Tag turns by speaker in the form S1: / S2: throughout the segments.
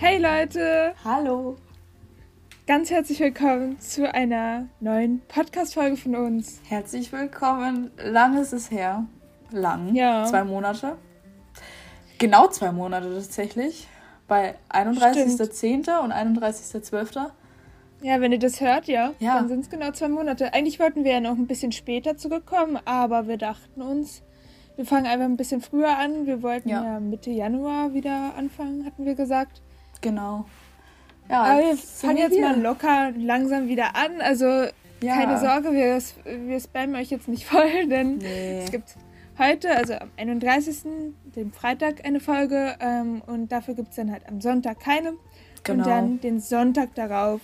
S1: Hey Leute!
S2: Hallo!
S1: Ganz herzlich willkommen zu einer neuen Podcast-Folge von uns.
S2: Herzlich willkommen. Lang ist es her. Lang.
S1: Ja.
S2: Zwei Monate. Genau zwei Monate tatsächlich. Bei 31.10. und 31.12.
S1: Ja, wenn ihr das hört, ja,
S2: Ja.
S1: dann sind es genau zwei Monate. Eigentlich wollten wir ja noch ein bisschen später zurückkommen, aber wir dachten uns, wir fangen einfach ein bisschen früher an. Wir wollten ja,
S2: Ja.
S1: Mitte Januar wieder anfangen, hatten wir gesagt.
S2: Genau. Ja,
S1: aber wir
S2: jetzt
S1: fangen jetzt
S2: hier.
S1: mal locker langsam wieder an. Also
S2: Ja.
S1: keine Sorge, wir, wir spammen euch jetzt nicht voll, denn
S2: Nee.
S1: Es gibt heute, also am 31., dem Freitag, eine Folge ähm, und dafür gibt es dann halt am Sonntag keine.
S2: Genau.
S1: Und dann den Sonntag darauf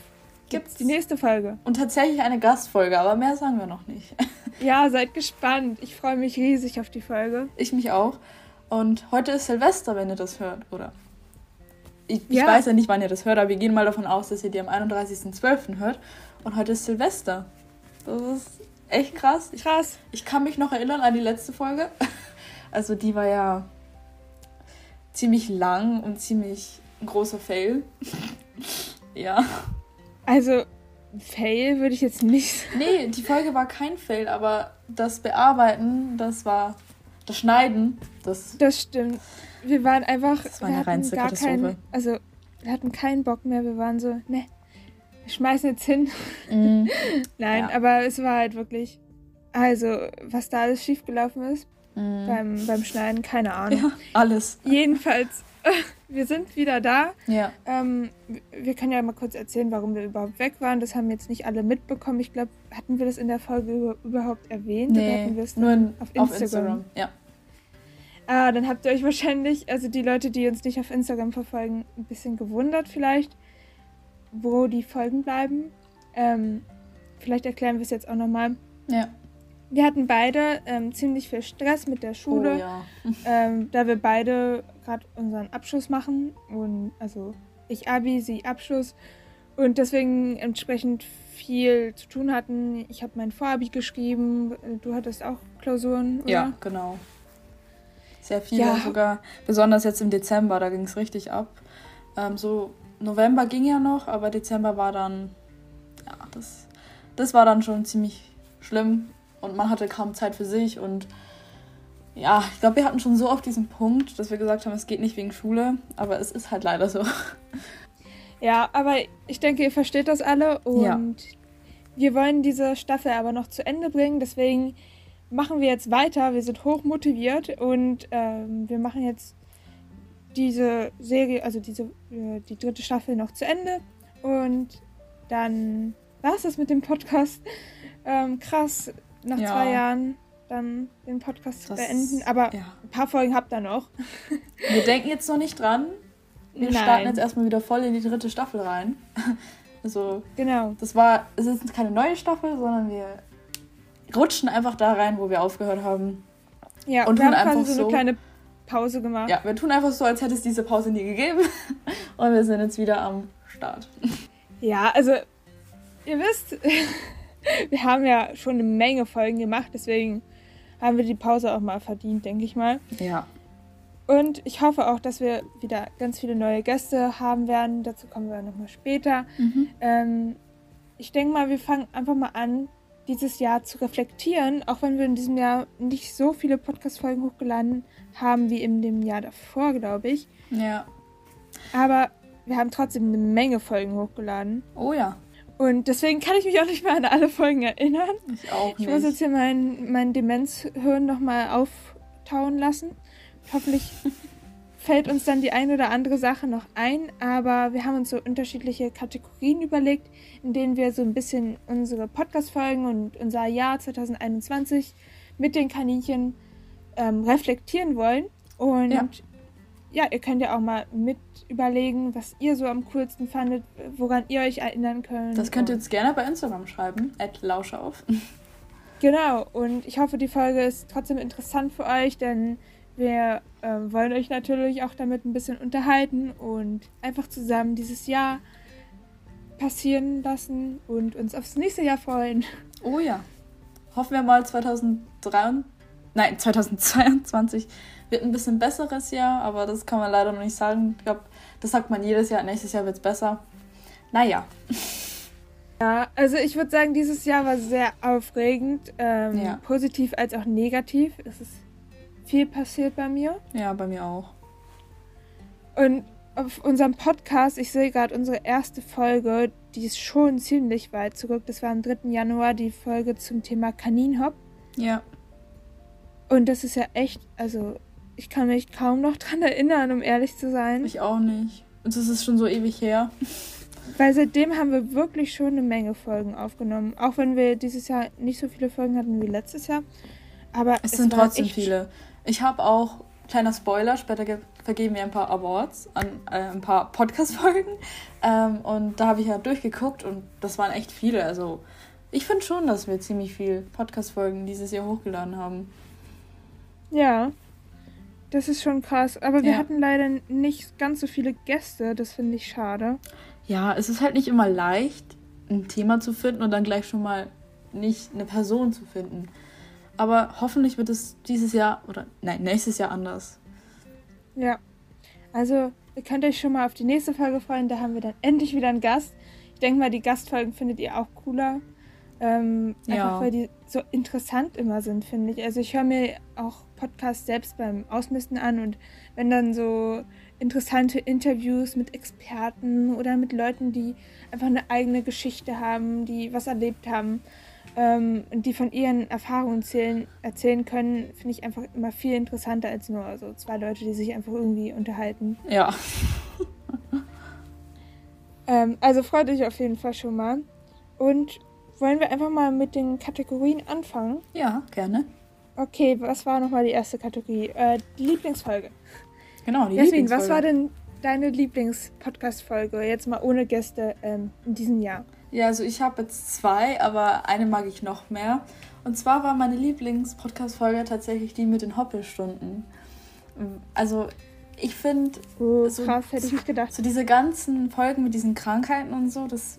S1: gibt es
S2: Gibt's.
S1: die nächste Folge.
S2: Und tatsächlich eine Gastfolge, aber mehr sagen wir noch nicht.
S1: Ja, seid gespannt. Ich freue mich riesig auf die Folge.
S2: Ich mich auch. Und heute ist Silvester, wenn ihr das hört, oder? Ich, ich
S1: Ja.
S2: weiß ja nicht, wann ihr das hört, aber wir gehen mal davon aus, dass ihr die am 31.12. hört. Und heute ist Silvester. Das ist echt krass. Ich,
S1: Krass.
S2: ich kann mich noch erinnern an die letzte Folge. Also die war ja ziemlich lang und ziemlich ein großer Fail. ja.
S1: Also, Fail würde ich jetzt nicht sagen.
S2: Nee, die Folge war kein Fail, aber das Bearbeiten, das war das Schneiden, das
S1: Das stimmt. Wir waren einfach.
S2: Das war
S1: wir
S2: eine
S1: hatten
S2: reinste
S1: gar
S2: Katastrophe.
S1: keinen. Also, wir hatten keinen Bock mehr. Wir waren so, ne, wir schmeißen jetzt hin.
S2: mm,
S1: Nein,
S2: Ja.
S1: aber es war halt wirklich. Also, was da alles schiefgelaufen ist
S2: mm,
S1: beim, beim Schneiden, keine Ahnung.
S2: ja, alles.
S1: Jedenfalls, wir sind wieder da.
S2: Ja.
S1: Ähm, wir können ja mal kurz erzählen, warum wir überhaupt weg waren. Das haben jetzt nicht alle mitbekommen. Ich glaube, hatten wir das in der Folge über, überhaupt erwähnt?
S2: Nee,
S1: hatten wir es
S2: nur in,
S1: auf
S2: auf
S1: Instagram?
S2: Instagram. Ja.
S1: Ah, dann habt ihr euch wahrscheinlich, also die Leute, die uns nicht auf Instagram verfolgen, ein bisschen gewundert vielleicht, wo die Folgen bleiben. Ähm, vielleicht erklären wir es jetzt auch nochmal.
S2: Ja.
S1: Wir hatten beide ähm, ziemlich viel Stress mit der Schule.
S2: Oh ja.
S1: ähm, da wir beide gerade unseren Abschluss machen und also ich Abi, sie Abschluss und deswegen entsprechend viel zu tun hatten. Ich habe mein Vorabi geschrieben, du hattest auch Klausuren, oder?
S2: Ja, genau. Sehr viele
S1: Ja.
S2: sogar. Besonders jetzt im Dezember, da ging es richtig ab. Ähm, so November ging ja noch, aber Dezember war dann, ja, das, das war dann schon ziemlich schlimm und man hatte kaum Zeit für sich und ja, ich glaube, wir hatten schon so oft diesen Punkt, dass wir gesagt haben, es geht nicht wegen Schule, aber es ist halt leider so.
S1: Ja, aber ich denke, ihr versteht das alle und
S2: Ja.
S1: wir wollen diese Staffel aber noch zu Ende bringen. Deswegen machen wir jetzt weiter. Wir sind hoch motiviert und ähm, wir machen jetzt diese Serie, also diese äh, die dritte Staffel noch zu Ende und dann war es das mit dem Podcast. Ähm, krass, nach
S2: Ja.
S1: zwei Jahren dann den Podcast zu beenden. Aber
S2: Ja.
S1: ein paar Folgen habt ihr noch.
S2: Wir denken jetzt noch nicht dran. Wir
S1: Nein.
S2: starten jetzt erstmal wieder voll in die dritte Staffel rein. Also,
S1: Genau.
S2: das war, es ist keine neue Staffel, sondern wir rutschen einfach da rein, wo wir aufgehört haben.
S1: Ja,
S2: Und
S1: wir haben
S2: einfach
S1: so eine
S2: so-
S1: kleine Pause gemacht.
S2: Ja, wir tun einfach so, als hätte es diese Pause nie gegeben. Und wir sind jetzt wieder am Start.
S1: Ja, also ihr wisst, wir haben ja schon eine Menge Folgen gemacht, deswegen haben wir die Pause auch mal verdient, denke ich mal.
S2: Ja.
S1: Und ich hoffe auch, dass wir wieder ganz viele neue Gäste haben werden. Dazu kommen wir nochmal später. Ähm, ich denke mal, wir fangen einfach mal an, dieses Jahr zu reflektieren, auch wenn wir in diesem Jahr nicht so viele Podcast-Folgen hochgeladen haben wie in dem Jahr davor, glaube ich.
S2: Ja.
S1: Aber wir haben trotzdem eine Menge Folgen hochgeladen.
S2: Oh ja.
S1: Und deswegen kann ich mich auch nicht mehr an alle Folgen erinnern.
S2: Ich auch
S1: Ich muss jetzt
S2: nicht.
S1: hier mein, mein Demenzhirn nochmal auftauen lassen. Hoffentlich fällt uns dann die ein oder andere Sache noch ein. Aber wir haben uns so unterschiedliche Kategorien überlegt, in denen wir so ein bisschen unsere Podcast-Folgen und unser Jahr 2021 mit den Kaninchen ähm, reflektieren wollen. Und ja.
S2: Ja.
S1: ihr könnt ja auch mal mit überlegen, was ihr so am coolsten fandet, woran ihr euch erinnern könnt.
S2: Das könnt ihr jetzt gerne bei Instagram schreiben. At Lauschauf.
S1: Genau, und ich hoffe, die Folge ist trotzdem interessant für euch, denn wir ähm, wollen euch natürlich auch damit ein bisschen unterhalten und einfach zusammen dieses Jahr passieren lassen und uns aufs nächste Jahr freuen.
S2: Oh ja. Hoffen wir mal 2023 nein, 2022 wird ein bisschen besseres Jahr, aber das kann man leider noch nicht sagen. Ich glaube, das sagt man jedes Jahr, nächstes Jahr wird es besser. Naja.
S1: Ja, also ich würde sagen, dieses Jahr war sehr aufregend, ähm, ja. positiv als auch negativ. Es ist viel passiert bei mir.
S2: Ja, bei mir auch.
S1: Und auf unserem Podcast, ich sehe gerade unsere erste Folge, die ist schon ziemlich weit zurück. Das war am 3. Januar die Folge zum Thema Kaninhop.
S2: Ja.
S1: Und das ist ja echt, also ich kann mich kaum noch dran erinnern, um ehrlich zu sein.
S2: Ich auch nicht. Und das ist schon so ewig her.
S1: Weil seitdem haben wir wirklich schon eine Menge Folgen aufgenommen. Auch wenn wir dieses Jahr nicht so viele Folgen hatten wie letztes Jahr. Aber
S2: es, es sind trotzdem viele. Ich habe auch, kleiner Spoiler, später vergeben wir ein paar Awards an äh, ein paar Podcast-Folgen. Ähm, und da habe ich ja durchgeguckt und das waren echt viele. Also ich finde schon, dass wir ziemlich viel Podcast-Folgen dieses Jahr hochgeladen haben.
S1: Ja, das ist schon krass. Aber wir ja. hatten leider nicht ganz so viele Gäste. Das finde ich schade.
S2: Ja, es ist halt nicht immer leicht, ein Thema zu finden und dann gleich schon mal nicht eine Person zu finden. Aber hoffentlich wird es dieses Jahr oder nein, nächstes Jahr anders.
S1: Ja. Also, ihr könnt euch schon mal auf die nächste Folge freuen. Da haben wir dann endlich wieder einen Gast. Ich denke mal, die Gastfolgen findet ihr auch cooler. Ähm, ja. Einfach weil die so interessant immer sind, finde ich. Also ich höre mir auch Podcasts selbst beim Ausmisten an und wenn dann so interessante Interviews mit Experten oder mit Leuten, die einfach eine eigene Geschichte haben, die was erlebt haben, ähm, die von ihren Erfahrungen erzählen, erzählen können, finde ich einfach immer viel interessanter als nur so zwei Leute, die sich einfach irgendwie unterhalten.
S2: Ja.
S1: ähm, also freut euch auf jeden Fall schon mal. Und wollen wir einfach mal mit den Kategorien anfangen?
S2: Ja, gerne.
S1: Okay, was war nochmal die erste Kategorie? Äh, die Lieblingsfolge.
S2: Genau, die
S1: Jasmin, Lieblingsfolge. was war denn deine Lieblings-Podcast-Folge, jetzt mal ohne Gäste ähm, in diesem Jahr?
S2: Ja, also ich habe jetzt zwei, aber eine mag ich noch mehr. Und zwar war meine Lieblings-Podcast-Folge tatsächlich die mit den Hoppelstunden. Also ich finde,
S1: oh, so, krass, hätte ich nicht gedacht.
S2: So diese ganzen Folgen mit diesen Krankheiten und so, das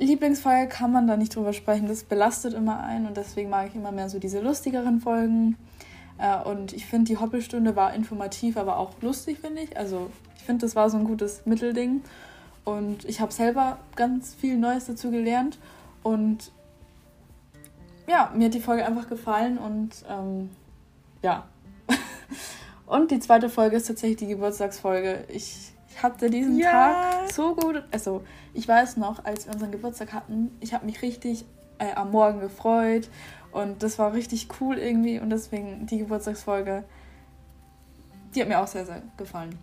S2: Lieblingsfolge kann man da nicht drüber sprechen. Das belastet immer ein und deswegen mag ich immer mehr so diese lustigeren Folgen. Äh, und ich finde, die Hoppelstunde war informativ, aber auch lustig, finde ich. Also ich finde, das war so ein gutes Mittelding. Und ich habe selber ganz viel Neues dazu gelernt. Und ja, mir hat die Folge einfach gefallen und ähm, ja. und die zweite Folge ist tatsächlich die Geburtstagsfolge. Ich, ich hatte diesen ja. Tag so gut. Also, ich weiß noch, als wir unseren Geburtstag hatten, ich habe mich richtig äh, am Morgen gefreut und das war richtig cool irgendwie und deswegen die Geburtstagsfolge, die hat mir auch sehr, sehr gefallen.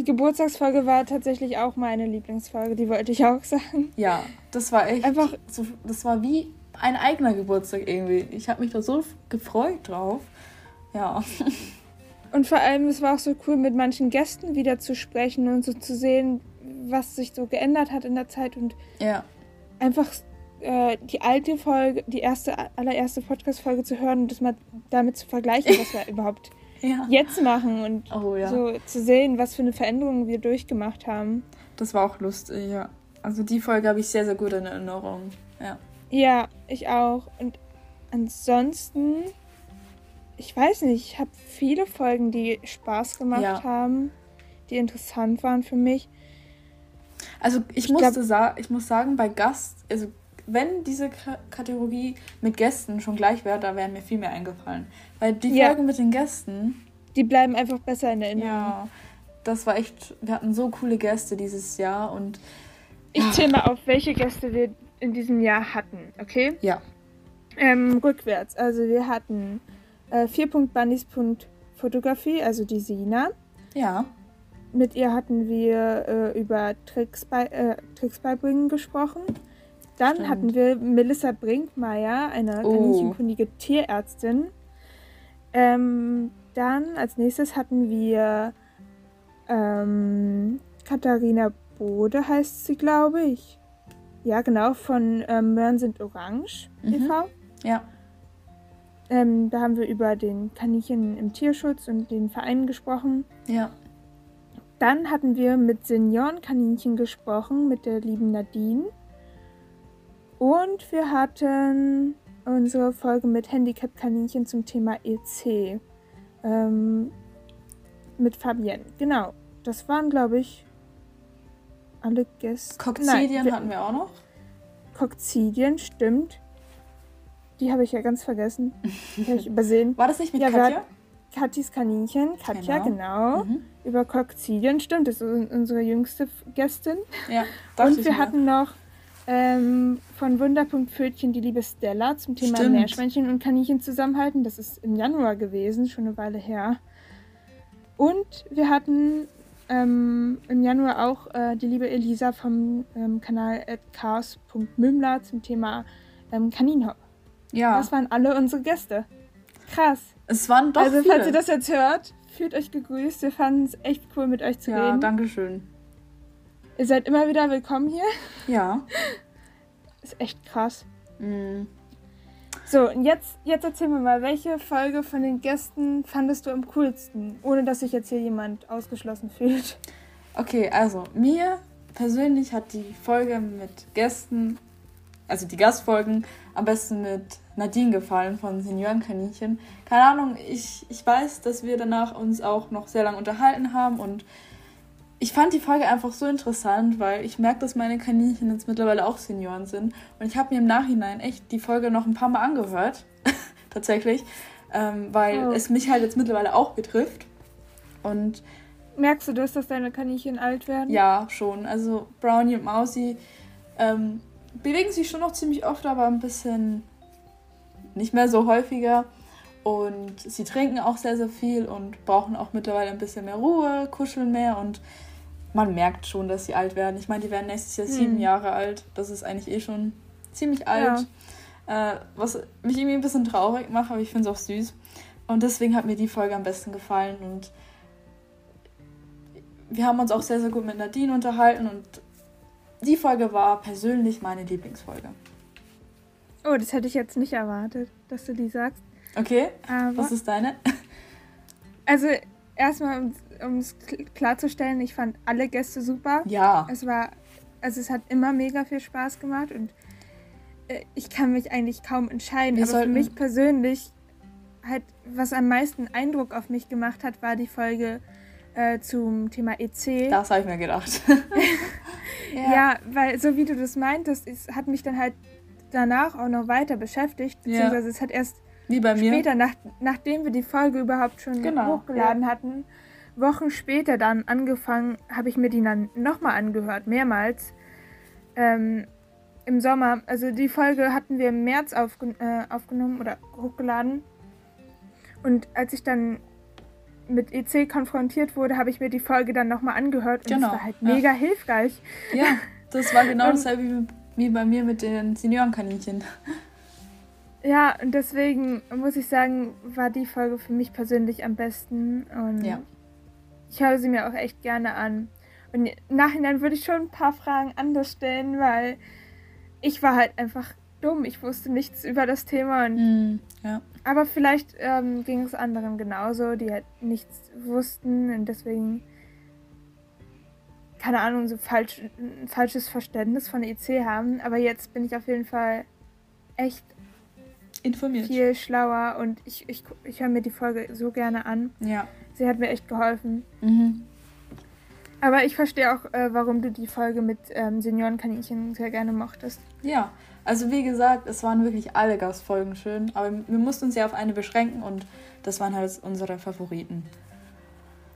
S1: Die Geburtstagsfolge war tatsächlich auch meine Lieblingsfolge, die wollte ich auch sagen.
S2: Ja, das war echt. Einfach. So, das war wie ein eigener Geburtstag irgendwie. Ich habe mich da so gefreut drauf. Ja.
S1: Und vor allem, es war auch so cool, mit manchen Gästen wieder zu sprechen und so zu sehen, was sich so geändert hat in der Zeit und
S2: ja.
S1: einfach äh, die alte Folge, die erste, allererste Podcast-Folge zu hören und das mal damit zu vergleichen, was wir überhaupt ja. jetzt machen und
S2: oh, ja.
S1: so zu sehen, was für eine Veränderung wir durchgemacht haben.
S2: Das war auch lustig, ja. Also die Folge habe ich sehr, sehr gut in Erinnerung. Ja.
S1: Ja, ich auch. Und ansonsten, ich weiß nicht, ich habe viele Folgen, die Spaß gemacht ja. haben, die interessant waren für mich.
S2: Also ich, ich musste sa ich muss sagen, bei Gast, also wenn diese K Kategorie mit Gästen schon gleich wäre, da wären mir viel mehr eingefallen. Weil die ja. Folgen mit den Gästen.
S1: Die bleiben einfach besser in Erinnerung.
S2: Ja, das war echt. Wir hatten so coole Gäste dieses Jahr und.
S1: Ich zähle mal auf, welche Gäste wir in diesem Jahr hatten, okay?
S2: Ja.
S1: Ähm, rückwärts. Also wir hatten äh, 4.bunnies.fotografie, also die Sina.
S2: Ja.
S1: Mit ihr hatten wir äh, über Tricks, bei, äh, Tricks beibringen gesprochen. Dann Stimmt. hatten wir Melissa Brinkmeier, eine oh. kaninchenkundige Tierärztin. Ähm, dann als nächstes hatten wir ähm, Katharina Bode, heißt sie, glaube ich. Ja, genau, von ähm, Möhren sind Orange mhm. e.V.
S2: Ja.
S1: Ähm, da haben wir über den Kaninchen im Tierschutz und den Vereinen gesprochen.
S2: Ja.
S1: Dann hatten wir mit Seniorenkaninchen gesprochen, mit der lieben Nadine. Und wir hatten, unsere Folge mit Handicap-Kaninchen zum Thema EC. Ähm, mit Fabienne. Genau. Das waren, glaube ich, alle Gäste.
S2: Kokzidien Nein, hatten wir auch noch.
S1: Kokzidien, stimmt. Die habe ich ja ganz vergessen. Die habe ich übersehen.
S2: War das nicht mit ja, Katja?
S1: Katis Kaninchen, Katja, genau. genau. Mhm. Über Kokzidien, stimmt. Das ist unsere jüngste Gästin.
S2: Ja,
S1: Und wir hatten noch ähm, von Wunderpunkt Pfötchen die liebe Stella zum Thema Stimmt. Meerschweinchen und Kaninchen zusammenhalten. Das ist im Januar gewesen, schon eine Weile her. Und wir hatten ähm, im Januar auch äh, die liebe Elisa vom ähm, Kanal chaos.mümler zum Thema ähm, Kaninhop. Ja. Das waren alle unsere Gäste. Krass.
S2: Es waren doch
S1: Also,
S2: viele.
S1: falls ihr das jetzt hört, fühlt euch gegrüßt. Wir fanden es echt cool, mit euch zu
S2: ja,
S1: reden.
S2: Ja, danke schön.
S1: Ihr seid immer wieder willkommen hier.
S2: Ja.
S1: Ist echt krass.
S2: Mm.
S1: So, und jetzt, jetzt erzähl mir mal, welche Folge von den Gästen fandest du am coolsten, ohne dass sich jetzt hier jemand ausgeschlossen fühlt?
S2: Okay, also mir persönlich hat die Folge mit Gästen, also die Gastfolgen, am besten mit Nadine gefallen von Seniorenkaninchen. Keine Ahnung, ich, ich weiß, dass wir danach uns auch noch sehr lange unterhalten haben und ich fand die Folge einfach so interessant, weil ich merke, dass meine Kaninchen jetzt mittlerweile auch Senioren sind. Und ich habe mir im Nachhinein echt die Folge noch ein paar Mal angehört. Tatsächlich. Ähm, weil oh. es mich halt jetzt mittlerweile auch betrifft. Und.
S1: Merkst du das, dass deine Kaninchen alt werden?
S2: Ja, schon. Also Brownie und Mausi ähm, bewegen sich schon noch ziemlich oft, aber ein bisschen nicht mehr so häufiger. Und sie trinken auch sehr, sehr viel und brauchen auch mittlerweile ein bisschen mehr Ruhe, kuscheln mehr und man merkt schon, dass sie alt werden. Ich meine, die werden nächstes Jahr sieben hm. Jahre alt. Das ist eigentlich eh schon ziemlich alt. Ja. Äh, was mich irgendwie ein bisschen traurig macht, aber ich finde es auch süß. Und deswegen hat mir die Folge am besten gefallen. Und wir haben uns auch sehr, sehr gut mit Nadine unterhalten. Und die Folge war persönlich meine Lieblingsfolge.
S1: Oh, das hätte ich jetzt nicht erwartet, dass du die sagst.
S2: Okay. Aber was ist deine?
S1: Also, erstmal, um es klarzustellen, ich fand alle Gäste super.
S2: Ja.
S1: Es war, also es hat immer mega viel Spaß gemacht und äh, ich kann mich eigentlich kaum entscheiden. Wir aber für mich persönlich halt, was am meisten Eindruck auf mich gemacht hat, war die Folge äh, zum Thema EC.
S2: Das habe ich mir gedacht.
S1: ja. ja. weil so wie du das meintest, es hat mich dann halt danach auch noch weiter beschäftigt, beziehungsweise ja. es hat erst
S2: wie bei mir.
S1: Später, nach, nachdem wir die Folge überhaupt schon genau, hochgeladen ja. hatten, Wochen später dann angefangen, habe ich mir die dann nochmal angehört, mehrmals. Ähm, Im Sommer, also die Folge hatten wir im März aufge äh, aufgenommen oder hochgeladen. Und als ich dann mit EC konfrontiert wurde, habe ich mir die Folge dann nochmal angehört und genau, es war halt mega ja. hilfreich.
S2: Ja, das war genau dasselbe wie, wie bei mir mit den Seniorenkaninchen.
S1: Ja, und deswegen muss ich sagen, war die Folge für mich persönlich am besten. Und ja. Ich höre sie mir auch echt gerne an. Und im Nachhinein würde ich schon ein paar Fragen anders stellen, weil ich war halt einfach dumm. Ich wusste nichts über das Thema.
S2: Mm, ja.
S1: Aber vielleicht ähm, ging es anderen genauso, die halt nichts wussten und deswegen, keine Ahnung, so falsch, ein falsches Verständnis von EC haben. Aber jetzt bin ich auf jeden Fall echt
S2: informiert.
S1: Viel schlauer und ich, ich, ich höre mir die Folge so gerne an.
S2: Ja.
S1: Sie hat mir echt geholfen.
S2: Mhm.
S1: Aber ich verstehe auch, äh, warum du die Folge mit ähm, Seniorenkaninchen sehr gerne mochtest.
S2: Ja, also wie gesagt, es waren wirklich alle Gastfolgen schön, aber wir mussten uns ja auf eine beschränken und das waren halt unsere Favoriten.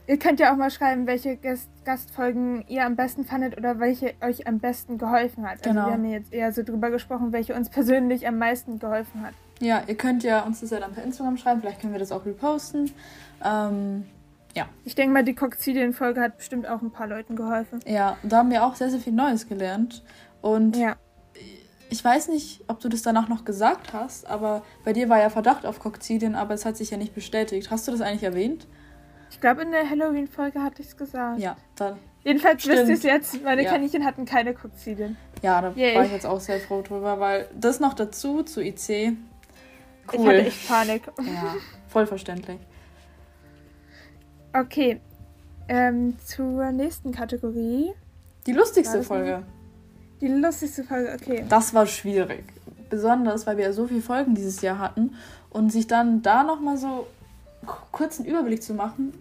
S1: Ihr könnt ja auch mal schreiben, welche Gast Gastfolgen ihr am besten fandet oder welche euch am besten geholfen hat. Also genau. wir haben jetzt eher so drüber gesprochen, welche uns persönlich am meisten geholfen hat.
S2: Ja, ihr könnt ja uns das ja dann per Instagram schreiben, vielleicht können wir das auch reposten. Ähm, ja.
S1: Ich denke mal, die Kokzidien-Folge hat bestimmt auch ein paar Leuten geholfen.
S2: Ja, da haben wir auch sehr, sehr viel Neues gelernt. Und
S1: ja.
S2: ich weiß nicht, ob du das danach noch gesagt hast, aber bei dir war ja Verdacht auf Kokzidien, aber es hat sich ja nicht bestätigt. Hast du das eigentlich erwähnt?
S1: Ich glaube, in der Halloween-Folge hatte ich es gesagt.
S2: Ja, dann.
S1: Jedenfalls Stimmt. wisst ihr es jetzt. Meine ja. Kaninchen hatten keine Kokzidien.
S2: Ja, da Yay. war ich jetzt auch sehr froh drüber, weil das noch dazu zu IC
S1: Cool. Ich hatte echt Panik.
S2: Ja, voll verständlich.
S1: Okay, ähm, zur nächsten Kategorie.
S2: Die lustigste Folge.
S1: Die lustigste Folge, okay.
S2: Das war schwierig. besonders, weil wir ja so viele Folgen dieses Jahr hatten und sich dann da nochmal so kurz einen Überblick zu machen,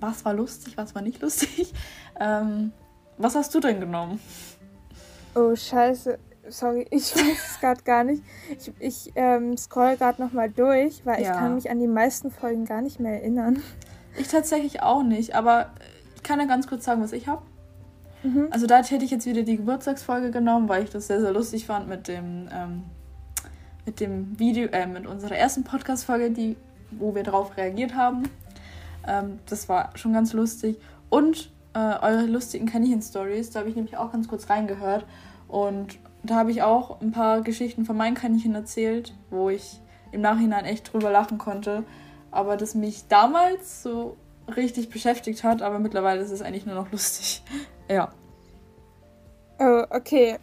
S2: was war lustig, was war nicht lustig. Ähm, was hast du denn genommen?
S1: Oh, scheiße. Sorry, ich weiß es gerade gar nicht. Ich, ich ähm, scroll gerade nochmal durch, weil ja. ich kann mich an die meisten Folgen gar nicht mehr erinnern.
S2: Ich tatsächlich auch nicht, aber ich kann ja ganz kurz sagen, was ich habe. Mhm. Also da hätte ich jetzt wieder die Geburtstagsfolge genommen, weil ich das sehr, sehr lustig fand mit dem, ähm, mit dem Video, äh, mit unserer ersten Podcast-Folge, die, wo wir darauf reagiert haben. Ähm, das war schon ganz lustig. Und äh, eure lustigen Kaninchen-Stories, da habe ich nämlich auch ganz kurz reingehört. Und da habe ich auch ein paar Geschichten von meinen Kaninchen erzählt, wo ich im Nachhinein echt drüber lachen konnte. Aber das mich damals so richtig beschäftigt hat, aber mittlerweile ist es eigentlich nur noch lustig. ja.
S1: Oh, okay.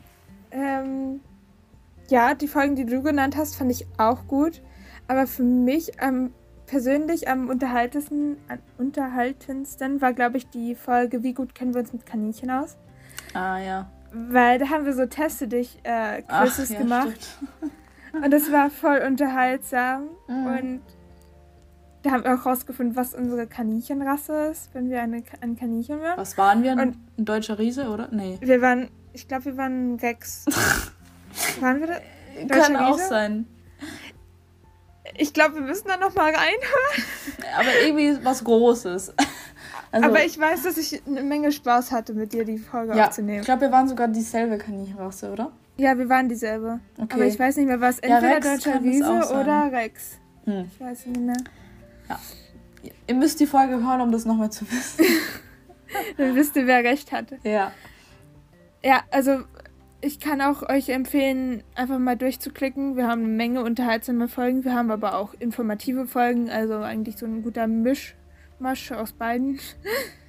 S1: Ähm, ja, die Folgen, die du genannt hast, fand ich auch gut. Aber für mich am persönlich am unterhaltendsten, unterhaltendsten war, glaube ich, die Folge Wie gut kennen wir uns mit Kaninchen aus?
S2: Ah, ja.
S1: Weil da haben wir so Teste dich äh, Quizzes ja, gemacht. und das war voll unterhaltsam. Mhm. Und da haben wir auch rausgefunden, was unsere Kaninchenrasse ist, wenn wir eine, ein Kaninchen wären.
S2: Was waren wir? Ein, ein deutscher Riese, oder? Nee.
S1: Wir waren, ich glaube, wir waren Rex. waren wir da?
S2: Kann Riese? auch sein.
S1: Ich glaube, wir müssen da nochmal reinhören.
S2: Aber irgendwie was Großes.
S1: Also, Aber ich weiß, dass ich eine Menge Spaß hatte, mit dir die Folge ja, aufzunehmen.
S2: Ich glaube, wir waren sogar dieselbe Kaninchenrasse, oder?
S1: Ja, wir waren dieselbe. Okay. Aber ich weiß nicht mehr, was. Entweder ja, Deutscher Riese oder Rex. Hm. Ich weiß nicht mehr.
S2: Ja. Ihr müsst die Folge hören, um das nochmal zu wissen.
S1: Dann wisst ihr, wer recht hatte.
S2: Ja.
S1: Ja, also ich kann auch euch empfehlen, einfach mal durchzuklicken. Wir haben eine Menge unterhaltsame Folgen, wir haben aber auch informative Folgen, also eigentlich so ein guter Mischmasch aus beiden.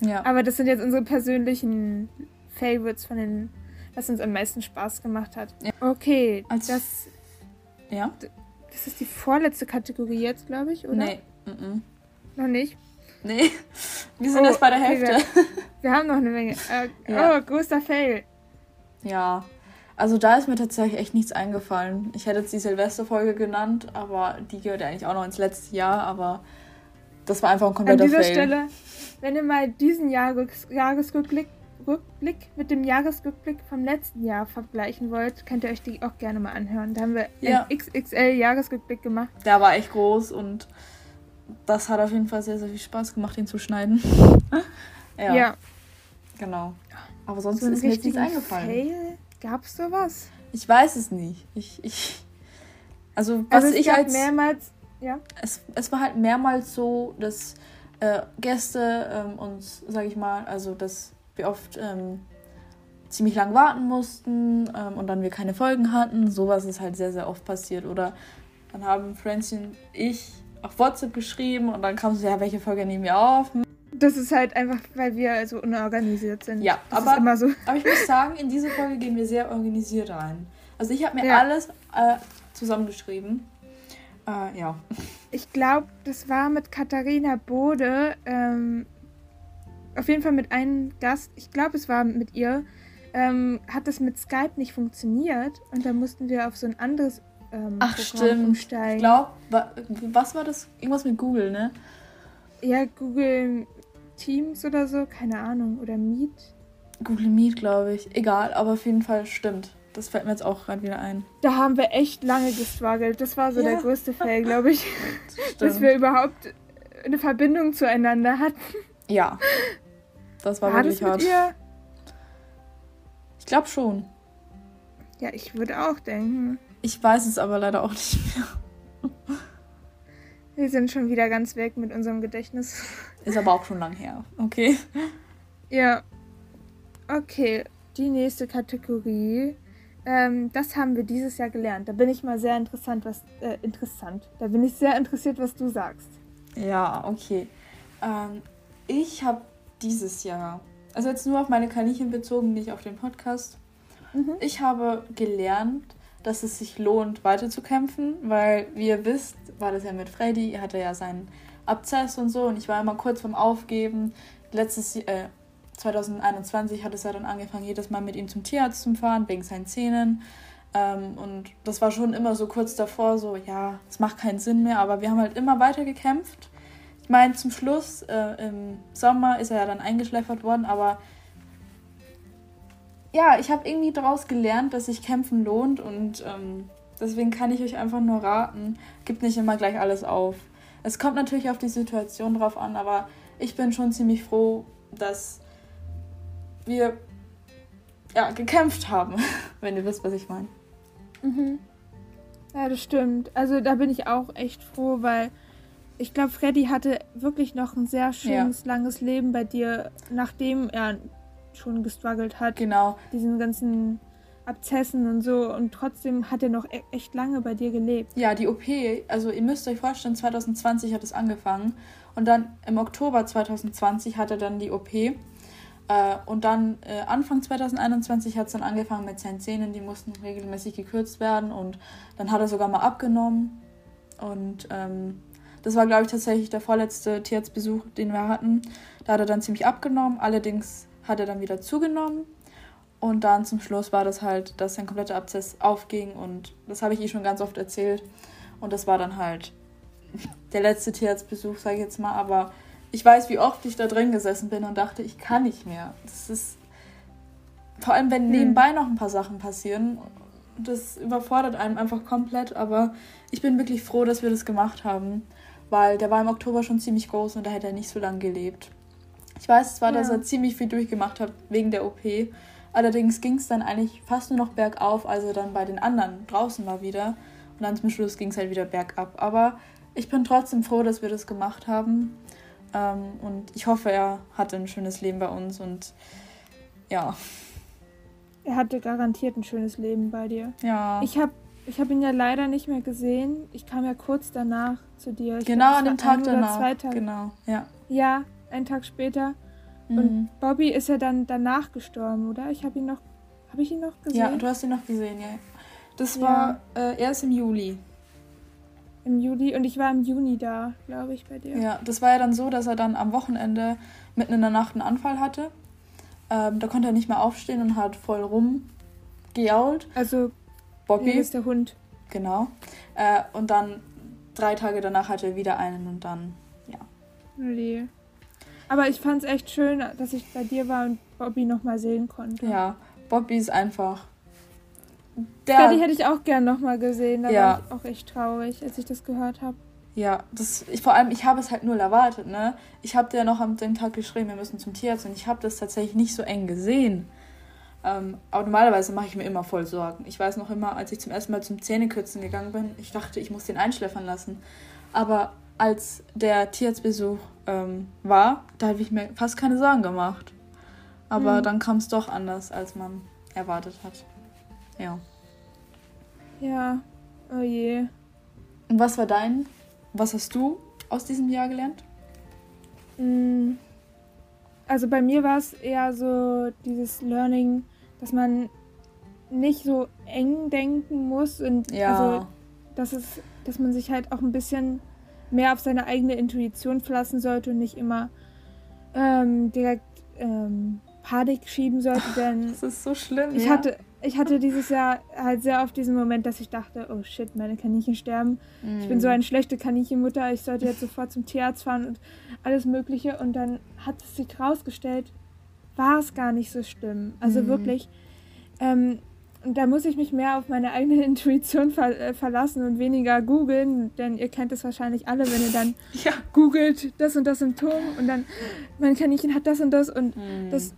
S1: Ja. Aber das sind jetzt unsere persönlichen Favorites von den, was uns am meisten Spaß gemacht hat. Ja. Okay, Als das.
S2: Ja.
S1: Das ist die vorletzte Kategorie jetzt, glaube ich, oder?
S2: Nee. Mm.
S1: Noch nicht?
S2: Nee. Wir sind oh, erst bei der Hälfte.
S1: Okay, wir, wir, haben noch eine Menge. Äh, ja. Oh, größter Fail.
S2: Ja. Also da ist mir tatsächlich echt nichts eingefallen. Ich hätte jetzt die Silvesterfolge genannt, aber die gehört ja eigentlich auch noch ins letzte Jahr, aber das war einfach ein kompletter Fail. An dieser
S1: Fail. Stelle, wenn ihr mal diesen Jahres Jahresrückblick Rückblick mit dem Jahresrückblick vom letzten Jahr vergleichen wollt, könnt ihr euch die auch gerne mal anhören. Da haben wir ja. einen XXL Jahresrückblick gemacht.
S2: Der war echt groß und das hat auf jeden Fall sehr, sehr viel Spaß gemacht, ihn zu schneiden. ja. ja. Genau. Aber sonst so ist mir nichts eingefallen.
S1: Fail? Gab's sowas?
S2: Ich weiß es nicht. Ich, ich also was also ich als
S1: mehrmals, ja.
S2: Es, es war halt mehrmals so, dass äh, Gäste ähm, uns, sag ich mal, also dass wir oft ähm, ziemlich lang warten mussten ähm, und dann wir keine Folgen hatten. Sowas ist halt sehr, sehr oft passiert. Oder dann haben Francie und ich auf WhatsApp geschrieben und dann kam so, ja, welche Folge nehmen wir auf?
S1: Das ist halt einfach, weil wir so unorganisiert sind.
S2: Ja,
S1: das
S2: aber, so. aber ich muss sagen, in diese Folge gehen wir sehr organisiert rein. Also ich habe mir ja. alles äh, zusammengeschrieben. Äh, ja.
S1: Ich glaube, das war mit Katharina Bode. Ähm, auf jeden Fall mit einem Gast. Ich glaube, es war mit ihr. Ähm, hat das mit Skype nicht funktioniert und da mussten wir auf so ein anderes ähm,
S2: Ach, Programm stimmt. umsteigen. Ich glaube, was war das? Irgendwas mit Google, ne?
S1: Ja, Google Teams oder so, keine Ahnung. Oder Meet.
S2: Google Meet, glaube ich. Egal, aber auf jeden Fall stimmt. Das fällt mir jetzt auch gerade wieder ein.
S1: Da haben wir echt lange gestruggelt. Das war so ja. der größte Fail, glaube ich. Dass wir überhaupt eine Verbindung zueinander hatten.
S2: Ja. Das war, war wirklich das hart. Ihr? Ich glaube schon.
S1: Ja, ich würde auch denken.
S2: Ich weiß es aber leider auch nicht mehr.
S1: Wir sind schon wieder ganz weg mit unserem Gedächtnis.
S2: Ist aber auch schon lang her. Okay.
S1: Ja. Okay, die nächste Kategorie. Ähm, das haben wir dieses Jahr gelernt. Da bin ich mal sehr interessant, was äh, interessant. Da bin ich sehr interessiert, was du sagst.
S2: Ja, okay. Ähm, ich habe dieses Jahr, also jetzt nur auf meine Kaninchen bezogen, nicht auf den Podcast. Mhm. Ich habe gelernt, dass es sich lohnt, weiterzukämpfen, weil, wie ihr wisst, war das ja mit Freddy, er hatte ja seinen Abzess und so und ich war immer kurz vorm Aufgeben. Letztes äh, 2021 hat es ja dann angefangen, jedes Mal mit ihm zum Tierarzt zu fahren, wegen seinen Zähnen. Ähm, und das war schon immer so kurz davor, so, ja, es macht keinen Sinn mehr, aber wir haben halt immer weiter gekämpft. Ich meine, zum Schluss, äh, im Sommer ist er ja dann eingeschläfert worden, aber ja, ich habe irgendwie daraus gelernt, dass sich kämpfen lohnt und ähm, deswegen kann ich euch einfach nur raten, gibt nicht immer gleich alles auf. Es kommt natürlich auf die Situation drauf an, aber ich bin schon ziemlich froh, dass wir ja, gekämpft haben, wenn ihr wisst, was ich meine.
S1: Mhm. Ja, das stimmt. Also da bin ich auch echt froh, weil ich glaube, Freddy hatte wirklich noch ein sehr schönes, ja. langes Leben bei dir, nachdem er schon gestruggelt hat.
S2: Genau.
S1: Diesen ganzen Abzessen und so. Und trotzdem hat er noch e echt lange bei dir gelebt.
S2: Ja, die OP, also ihr müsst euch vorstellen, 2020 hat es angefangen. Und dann im Oktober 2020 hat er dann die OP. Äh, und dann äh, Anfang 2021 hat es dann angefangen mit seinen Zähnen, die mussten regelmäßig gekürzt werden. Und dann hat er sogar mal abgenommen. Und ähm, das war, glaube ich, tatsächlich der vorletzte Tierarztbesuch, den wir hatten. Da hat er dann ziemlich abgenommen. Allerdings hat er dann wieder zugenommen. Und dann zum Schluss war das halt, dass sein kompletter Abszess aufging. Und das habe ich ihr schon ganz oft erzählt. Und das war dann halt der letzte Tierarztbesuch, sage ich jetzt mal. Aber ich weiß, wie oft ich da drin gesessen bin und dachte, ich kann nicht mehr. Das ist. Vor allem, wenn hm. nebenbei noch ein paar Sachen passieren. Das überfordert einem einfach komplett. Aber ich bin wirklich froh, dass wir das gemacht haben. Weil der war im Oktober schon ziemlich groß und da hätte er nicht so lange gelebt. Ich weiß zwar, ja. dass er ziemlich viel durchgemacht hat wegen der OP. Allerdings ging es dann eigentlich fast nur noch bergauf, als er dann bei den anderen draußen war wieder. Und dann zum Schluss ging es halt wieder bergab. Aber ich bin trotzdem froh, dass wir das gemacht haben. Ähm, und ich hoffe, er hatte ein schönes Leben bei uns und ja.
S1: Er hatte garantiert ein schönes Leben bei dir.
S2: Ja.
S1: Ich habe ich hab ihn ja leider nicht mehr gesehen. Ich kam ja kurz danach zu dir. Ich
S2: genau, glaub, an dem Tag danach. Zwei Tage. Genau, ja.
S1: Ja, einen Tag später. Mhm. Und Bobby ist ja dann danach gestorben, oder? Ich habe ihn noch. Habe ich ihn noch gesehen?
S2: Ja, du hast ihn noch gesehen, ja. Das ja. war äh, erst im Juli.
S1: Im Juli und ich war im Juni da, glaube ich, bei dir.
S2: Ja, das war ja dann so, dass er dann am Wochenende mitten in der Nacht einen Anfall hatte. Ähm, da konnte er nicht mehr aufstehen und hat voll rumgejault.
S1: Also, Bobby ist der Hund.
S2: Genau. Äh, und dann drei Tage danach hatte er wieder einen und dann, ja.
S1: Nee. Aber ich fand es echt schön, dass ich bei dir war und Bobby nochmal sehen konnte.
S2: Ja, Bobby ist einfach.
S1: Der Freddy hätte ich auch gern nochmal gesehen. Da ja. war ich auch echt traurig, als ich das gehört habe.
S2: Ja, das, ich, vor allem, ich habe es halt null erwartet, ne? Ich habe dir noch am dem Tag geschrieben, wir müssen zum Tierarzt und ich habe das tatsächlich nicht so eng gesehen. Ähm, aber normalerweise mache ich mir immer voll Sorgen. Ich weiß noch immer, als ich zum ersten Mal zum Zähnekürzen gegangen bin, ich dachte, ich muss den einschläfern lassen. Aber als der Tierarztbesuch ähm, war, da habe ich mir fast keine Sorgen gemacht. Aber mhm. dann kam es doch anders, als man erwartet hat. Ja.
S1: Ja, oh je.
S2: Und was war dein, was hast du aus diesem Jahr gelernt?
S1: Mm, also bei mir war es eher so dieses Learning, dass man nicht so eng denken muss und ja. also dass es, dass man sich halt auch ein bisschen mehr auf seine eigene Intuition verlassen sollte und nicht immer ähm, direkt ähm, Panik schieben sollte. Denn
S2: das ist so schlimm.
S1: Ich,
S2: ja.
S1: hatte, ich hatte dieses Jahr halt sehr oft diesen Moment, dass ich dachte, oh shit, meine Kaninchen sterben. Mm. Ich bin so mm. eine schlechte Kaninchenmutter, ich sollte jetzt sofort zum Tierarzt fahren und alles Mögliche. Und dann hat es sich rausgestellt, war es gar nicht so schlimm. Also mm. wirklich. Ähm, und da muss ich mich mehr auf meine eigene Intuition ver äh, verlassen und weniger googeln, denn ihr kennt es wahrscheinlich alle, wenn ihr dann ja. googelt das und das Symptom und dann mein Kaninchen hat das und das und mhm. das,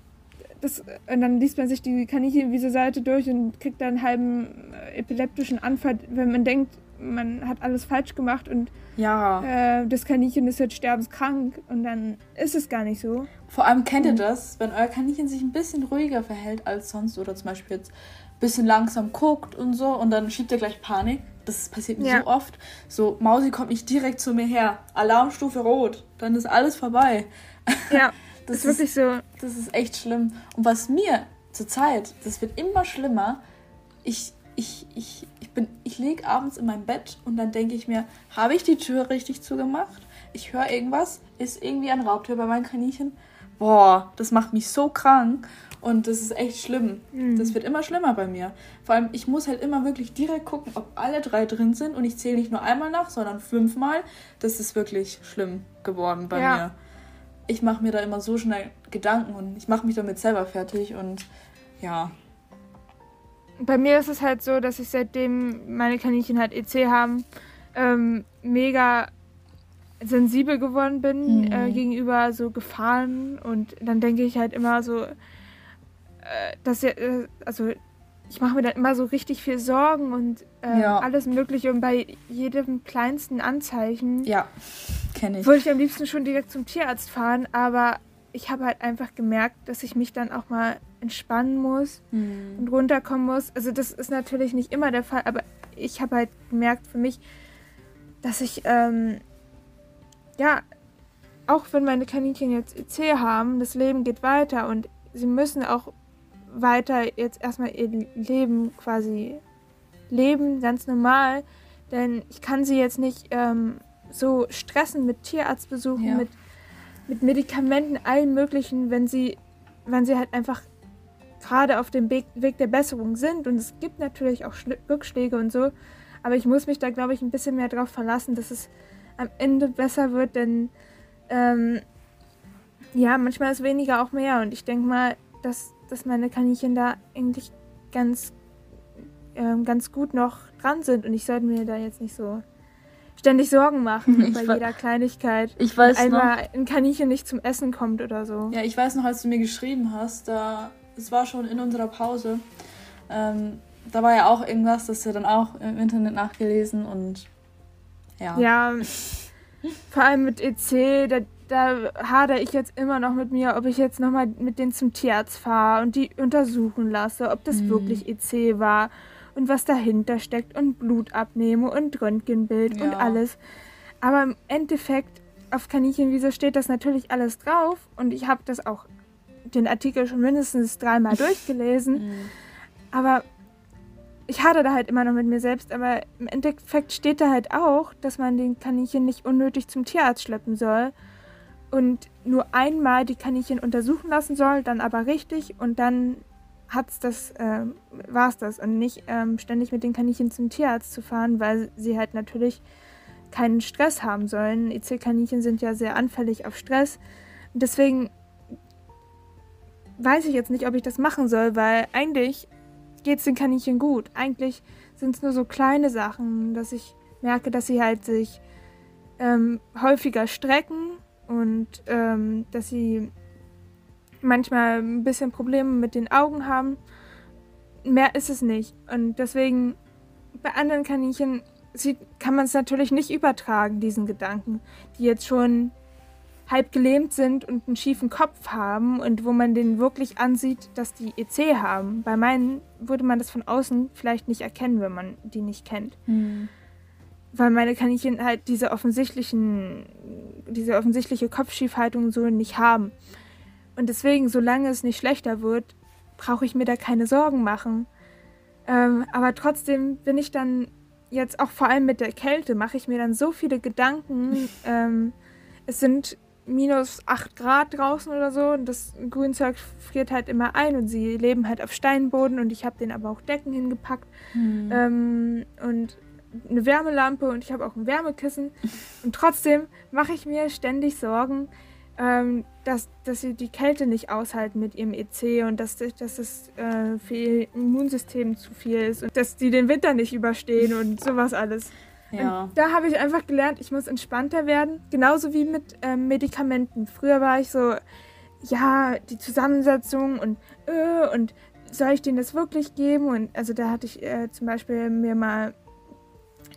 S1: das und dann liest man sich die Kaninchenwiese-Seite durch und kriegt dann einen halben äh, epileptischen Anfall, wenn man denkt, man hat alles falsch gemacht und
S2: ja.
S1: äh, das Kaninchen ist jetzt sterbenskrank und dann ist es gar nicht so.
S2: Vor allem kennt ihr das, wenn euer Kaninchen sich ein bisschen ruhiger verhält als sonst oder zum Beispiel jetzt bisschen langsam guckt und so und dann schiebt er gleich Panik. Das passiert mir ja. so oft. So, Mausi kommt nicht direkt zu mir her. Alarmstufe rot. Dann ist alles vorbei.
S1: Ja, das ist wirklich so.
S2: Das ist echt schlimm. Und was mir zurzeit, das wird immer schlimmer. Ich, ich, ich, ich bin, ich liege abends in meinem Bett und dann denke ich mir, habe ich die Tür richtig zugemacht? Ich höre irgendwas, ist irgendwie ein Raubtier bei meinen Kaninchen boah, das macht mich so krank. Und das ist echt schlimm. Mhm. Das wird immer schlimmer bei mir. Vor allem, ich muss halt immer wirklich direkt gucken, ob alle drei drin sind. Und ich zähle nicht nur einmal nach, sondern fünfmal. Das ist wirklich schlimm geworden bei ja. mir. Ich mache mir da immer so schnell Gedanken und ich mache mich damit selber fertig. Und ja.
S1: Bei mir ist es halt so, dass ich seitdem meine Kaninchen halt EC haben, ähm, mega sensibel geworden bin mhm. äh, gegenüber so Gefahren. Und dann denke ich halt immer so, äh, dass ja, äh, also ich mache mir dann immer so richtig viel Sorgen und äh, ja. alles Mögliche und bei jedem kleinsten Anzeichen.
S2: Ja, kenne ich.
S1: Würde ich am liebsten schon direkt zum Tierarzt fahren, aber ich habe halt einfach gemerkt, dass ich mich dann auch mal entspannen muss mhm. und runterkommen muss. Also das ist natürlich nicht immer der Fall, aber ich habe halt gemerkt für mich, dass ich ähm, ja auch wenn meine Kaninchen jetzt EC haben, das Leben geht weiter und sie müssen auch weiter jetzt erstmal ihr Leben quasi leben, ganz normal. Denn ich kann sie jetzt nicht ähm, so stressen mit Tierarztbesuchen, ja. mit, mit Medikamenten, allen möglichen, wenn sie, wenn sie halt einfach gerade auf dem Weg, Weg der Besserung sind. Und es gibt natürlich auch Schli Rückschläge und so. Aber ich muss mich da, glaube ich, ein bisschen mehr darauf verlassen, dass es am Ende besser wird, denn ähm, ja, manchmal ist weniger auch mehr. Und ich denke mal, dass dass meine Kaninchen da eigentlich ganz, äh, ganz gut noch dran sind und ich sollte mir da jetzt nicht so ständig Sorgen machen ich bei jeder Kleinigkeit.
S2: Ich weiß
S1: einmal noch, ein Kaninchen nicht zum Essen kommt oder so.
S2: Ja, ich weiß noch, als du mir geschrieben hast, da es war schon in unserer Pause. Ähm, da war ja auch irgendwas, das du dann auch im Internet nachgelesen und ja.
S1: Ja, vor allem mit EC, da, da hadere ich jetzt immer noch mit mir, ob ich jetzt nochmal mit denen zum Tierarzt fahre und die untersuchen lasse, ob das mhm. wirklich EC war und was dahinter steckt und Blut abnehme und Röntgenbild ja. und alles. Aber im Endeffekt auf Kaninchenwiese steht das natürlich alles drauf und ich habe das auch den Artikel schon mindestens dreimal durchgelesen. Mhm. Aber ich hadere da halt immer noch mit mir selbst, aber im Endeffekt steht da halt auch, dass man den Kaninchen nicht unnötig zum Tierarzt schleppen soll und nur einmal die Kaninchen untersuchen lassen soll, dann aber richtig und dann hat's das, äh, war's das und nicht ähm, ständig mit den Kaninchen zum Tierarzt zu fahren, weil sie halt natürlich keinen Stress haben sollen. EC-Kaninchen sind ja sehr anfällig auf Stress. Und deswegen weiß ich jetzt nicht, ob ich das machen soll, weil eigentlich geht es den Kaninchen gut. Eigentlich sind es nur so kleine Sachen, dass ich merke, dass sie halt sich ähm, häufiger strecken und ähm, dass sie manchmal ein bisschen Probleme mit den Augen haben. Mehr ist es nicht. Und deswegen bei anderen Kaninchen sieht, kann man es natürlich nicht übertragen, diesen Gedanken, die jetzt schon halb gelähmt sind und einen schiefen Kopf haben und wo man den wirklich ansieht, dass die EC haben. Bei meinen würde man das von außen vielleicht nicht erkennen, wenn man die nicht kennt. Mhm weil meine Kaninchen halt diese offensichtlichen, diese offensichtliche Kopfschiefhaltung so nicht haben. Und deswegen, solange es nicht schlechter wird, brauche ich mir da keine Sorgen machen. Ähm, aber trotzdem bin ich dann jetzt auch vor allem mit der Kälte, mache ich mir dann so viele Gedanken. Ähm, es sind minus 8 Grad draußen oder so und das Grünzeug friert halt immer ein und sie leben halt auf Steinboden und ich habe denen aber auch Decken hingepackt. Hm. Ähm, und eine Wärmelampe und ich habe auch ein Wärmekissen. Und trotzdem mache ich mir ständig Sorgen, ähm, dass, dass sie die Kälte nicht aushalten mit ihrem EC und dass, dass das äh, für ihr Immunsystem zu viel ist und dass die den Winter nicht überstehen und sowas alles. Ja. Und da habe ich einfach gelernt, ich muss entspannter werden. Genauso wie mit ähm, Medikamenten. Früher war ich so, ja, die Zusammensetzung und, äh, und soll ich denen das wirklich geben? Und also da hatte ich äh, zum Beispiel mir mal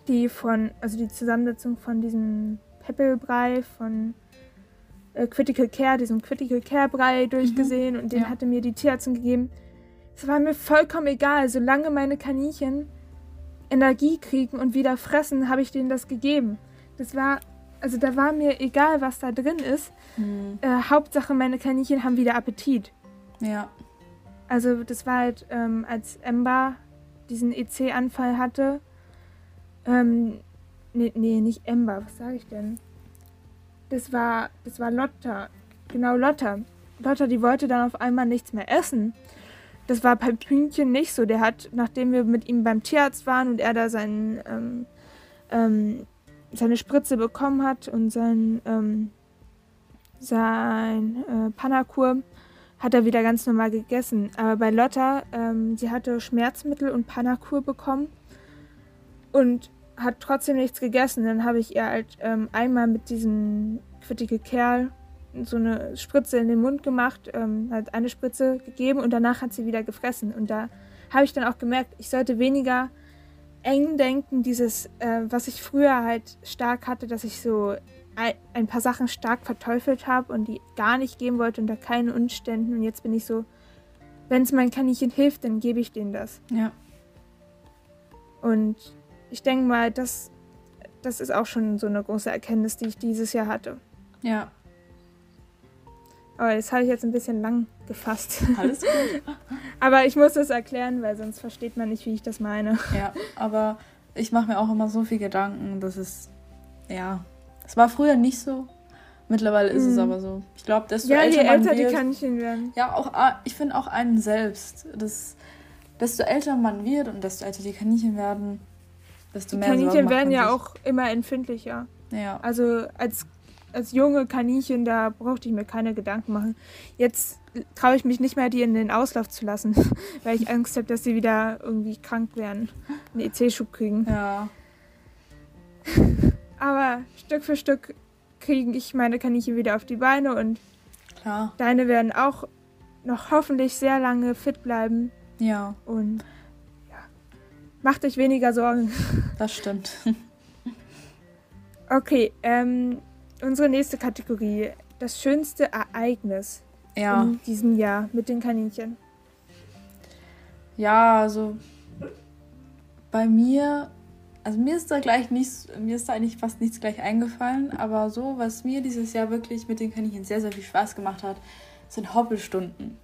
S1: die von, also die Zusammensetzung von diesem Peppelbrei von äh, Critical Care, diesem Critical Care Brei durchgesehen mhm. und den ja. hatte mir die Tierärztin gegeben. Es war mir vollkommen egal, solange meine Kaninchen Energie kriegen und wieder fressen, habe ich denen das gegeben. Das war, also da war mir egal, was da drin ist. Mhm. Äh, Hauptsache, meine Kaninchen haben wieder Appetit.
S2: Ja.
S1: Also das war halt, ähm, als Ember diesen EC-Anfall hatte, ähm, nee, nee, nicht Ember, was sage ich denn? Das war, das war Lotta. Genau, Lotta. Lotta, die wollte dann auf einmal nichts mehr essen. Das war bei Pünktchen nicht so. Der hat, nachdem wir mit ihm beim Tierarzt waren und er da seinen, ähm, ähm, seine Spritze bekommen hat und sein, ähm, sein äh, Panakur, hat er wieder ganz normal gegessen. Aber bei Lotta, ähm, sie hatte Schmerzmittel und Panakur bekommen und hat trotzdem nichts gegessen. Dann habe ich ihr halt ähm, einmal mit diesem quittige Kerl so eine Spritze in den Mund gemacht, ähm, hat eine Spritze gegeben und danach hat sie wieder gefressen. Und da habe ich dann auch gemerkt, ich sollte weniger eng denken, dieses, äh, was ich früher halt stark hatte, dass ich so ein paar Sachen stark verteufelt habe und die gar nicht geben wollte unter keinen Umständen. Und jetzt bin ich so, wenn es mein Kaninchen hilft, dann gebe ich denen das.
S2: Ja.
S1: Und ich denke mal, das, das ist auch schon so eine große Erkenntnis, die ich dieses Jahr hatte.
S2: Ja.
S1: Aber das habe ich jetzt ein bisschen lang gefasst.
S2: Alles gut.
S1: aber ich muss das erklären, weil sonst versteht man nicht, wie ich das meine.
S2: Ja, aber ich mache mir auch immer so viel Gedanken, dass es, ja, es war früher nicht so. Mittlerweile ist mhm. es aber so. Ich glaube, desto
S1: ja,
S2: älter,
S1: je älter man wird, die Kaninchen werden.
S2: Ja, auch ich finde auch einen selbst. Das, desto älter man wird und desto älter die Kaninchen werden, desto
S1: die
S2: mehr
S1: Kaninchen werden ja auch immer empfindlicher.
S2: Ja.
S1: Also als als junge Kaninchen, da brauchte ich mir keine Gedanken machen. Jetzt traue ich mich nicht mehr, die in den Auslauf zu lassen, weil ich Angst habe, dass sie wieder irgendwie krank werden, einen EC-Schub kriegen.
S2: Ja.
S1: Aber Stück für Stück kriege ich meine Kaninchen wieder auf die Beine und
S2: Klar.
S1: deine werden auch noch hoffentlich sehr lange fit bleiben.
S2: Ja.
S1: Und ja, macht euch weniger Sorgen.
S2: Das stimmt.
S1: Okay, ähm, unsere nächste Kategorie. Das schönste Ereignis
S2: ja.
S1: in diesem Jahr mit den Kaninchen.
S2: Ja, also bei mir, also mir ist da gleich nichts, mir ist da eigentlich fast nichts gleich eingefallen, aber so, was mir dieses Jahr wirklich mit den Kaninchen sehr, sehr viel Spaß gemacht hat, sind Hoppelstunden.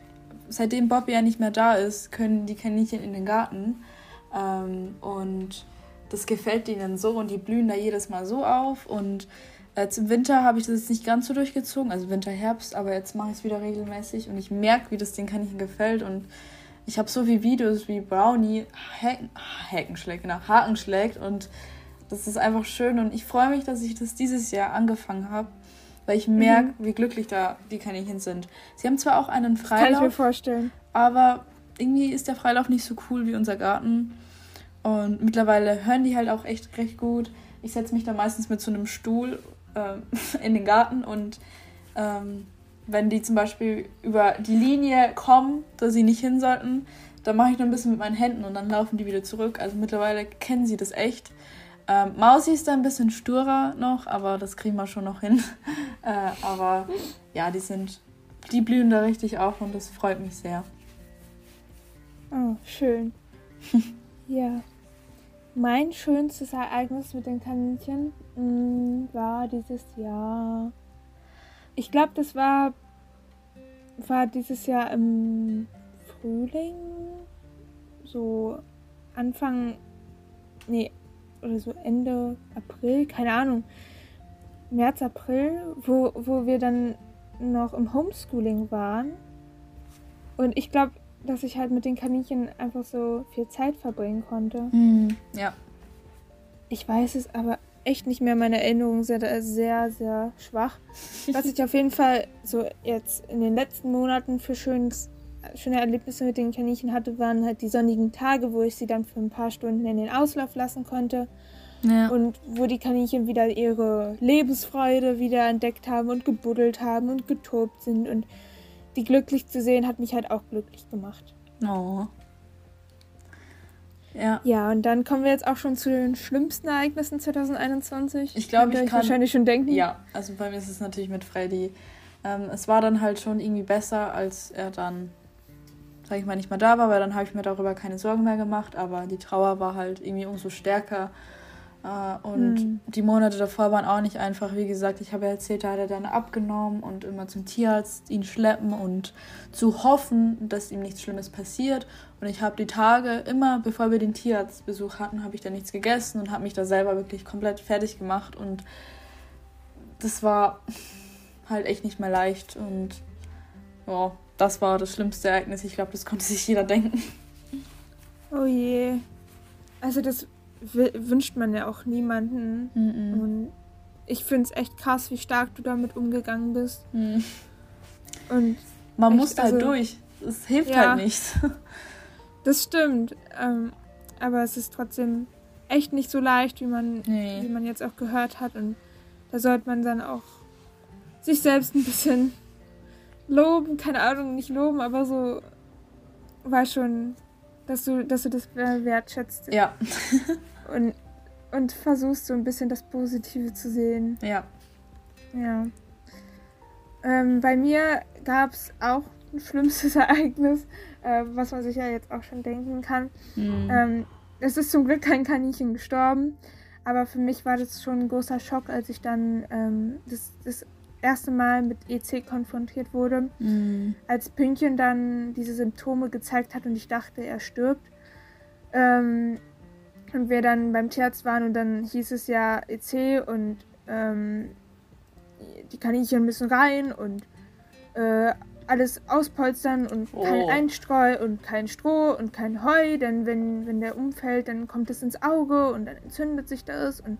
S2: Seitdem Bobby ja nicht mehr da ist, können die Kaninchen in den Garten ähm, und das gefällt ihnen so und die blühen da jedes Mal so auf und Jetzt im Winter habe ich das jetzt nicht ganz so durchgezogen, also Winter, Herbst, aber jetzt mache ich es wieder regelmäßig und ich merke, wie das den Kaninchen gefällt und ich habe so viele Videos, wie Brownie Haken, Haken schlägt, genau, Haken schlägt und das ist einfach schön und ich freue mich, dass ich das dieses Jahr angefangen habe, weil ich merke, mhm. wie glücklich da die Kaninchen sind. Sie haben zwar auch einen Freilauf,
S1: Kann ich mir vorstellen.
S2: aber irgendwie ist der Freilauf nicht so cool wie unser Garten und mittlerweile hören die halt auch echt recht gut. Ich setze mich da meistens mit so einem Stuhl ähm, in den Garten und ähm, wenn die zum Beispiel über die Linie kommen, da sie nicht hin sollten, dann mache ich nur ein bisschen mit meinen Händen und dann laufen die wieder zurück. Also mittlerweile kennen sie das echt. Ähm, Mausi ist da ein bisschen sturer noch, aber das kriegen wir schon noch hin. äh, aber ja, die sind, die blühen da richtig auf und das freut mich sehr.
S1: Oh, schön. ja. Mein schönstes Ereignis mit den Kaninchen war dieses Jahr. Ich glaube, das war, war dieses Jahr im Frühling. So Anfang. Nee, oder so Ende April, keine Ahnung. März, April, wo, wo wir dann noch im Homeschooling waren. Und ich glaube, dass ich halt mit den Kaninchen einfach so viel Zeit verbringen konnte.
S2: Mm, ja.
S1: Ich weiß es aber echt nicht mehr. Meine Erinnerungen sind sehr, sehr schwach. Was ich auf jeden Fall so jetzt in den letzten Monaten für schönes, schöne Erlebnisse mit den Kaninchen hatte, waren halt die sonnigen Tage, wo ich sie dann für ein paar Stunden in den Auslauf lassen konnte. Ja. Und wo die Kaninchen wieder ihre Lebensfreude wieder entdeckt haben und gebuddelt haben und getobt sind und die glücklich zu sehen, hat mich halt auch glücklich gemacht.
S2: Oh. Ja.
S1: Ja, und dann kommen wir jetzt auch schon zu den schlimmsten Ereignissen 2021.
S2: Ich glaube, ich kann
S1: wahrscheinlich schon denken.
S2: Ja, also bei mir ist es natürlich mit Freddy. Ähm, es war dann halt schon irgendwie besser, als er dann, sag ich mal, nicht mehr da war, weil dann habe ich mir darüber keine Sorgen mehr gemacht. Aber die Trauer war halt irgendwie umso stärker. Äh, und hm. die Monate davor waren auch nicht einfach. Wie gesagt, ich habe ja erzählt, da hat er dann abgenommen und immer zum Tierarzt ihn schleppen und zu hoffen, dass ihm nichts Schlimmes passiert. Und ich habe die Tage immer, bevor wir den Tierarztbesuch hatten, habe ich da nichts gegessen und habe mich da selber wirklich komplett fertig gemacht. Und das war halt echt nicht mehr leicht. Und ja, das war das schlimmste Ereignis. Ich glaube, das konnte sich jeder denken.
S1: Oh je. Also das wünscht man ja auch niemanden. Mm -mm. Und ich finde es echt krass, wie stark du damit umgegangen bist. Mm.
S2: Und man echt, muss halt also, durch. Es hilft ja, halt nichts.
S1: Das stimmt. Ähm, aber es ist trotzdem echt nicht so leicht, wie man, nee. wie man jetzt auch gehört hat. Und da sollte man dann auch sich selbst ein bisschen loben, keine Ahnung, nicht loben, aber so war schon, dass du, dass du das wertschätzt. Ja. Und, und versuchst so ein bisschen das Positive zu sehen. Ja. Ja. Ähm, bei mir gab es auch ein schlimmstes Ereignis, äh, was man sich ja jetzt auch schon denken kann. Mhm. Ähm, es ist zum Glück kein Kaninchen gestorben, aber für mich war das schon ein großer Schock, als ich dann ähm, das, das erste Mal mit EC konfrontiert wurde. Mhm. Als Pünktchen dann diese Symptome gezeigt hat und ich dachte, er stirbt. Ähm, und wir dann beim Tierarzt waren und dann hieß es ja EC und ähm, die Kaninchen müssen rein und äh, alles auspolstern und oh. kein Einstreu und kein Stroh und kein Heu, denn wenn, wenn der umfällt, dann kommt es ins Auge und dann entzündet sich das und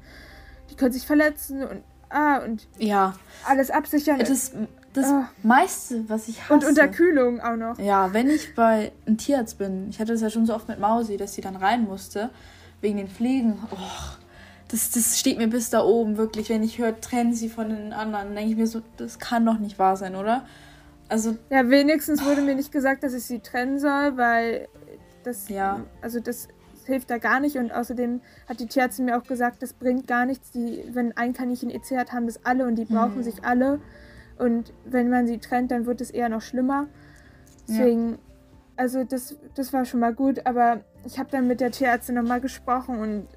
S1: die können sich verletzen und ah und ja. alles absichern.
S2: Das, das oh. meiste, was ich
S1: hasse. Und Unterkühlung auch noch.
S2: Ja, wenn ich bei einem Tierarzt bin, ich hatte das ja schon so oft mit Mausi, dass sie dann rein musste, wegen den Fliegen. Oh, das, das steht mir bis da oben, wirklich. Wenn ich höre, trennen sie von den anderen, denke ich mir so, das kann doch nicht wahr sein, oder?
S1: Also. Ja, wenigstens wurde mir nicht gesagt, dass ich sie trennen soll, weil das. Ja. Also das hilft da gar nicht und außerdem hat die Tierärztin mir auch gesagt, das bringt gar nichts. Die, wenn ein Kaninchen EC hat, haben das alle und die brauchen hm. sich alle. Und wenn man sie trennt, dann wird es eher noch schlimmer. Deswegen, ja. also das, das war schon mal gut, aber ich habe dann mit der Tierärztin nochmal gesprochen und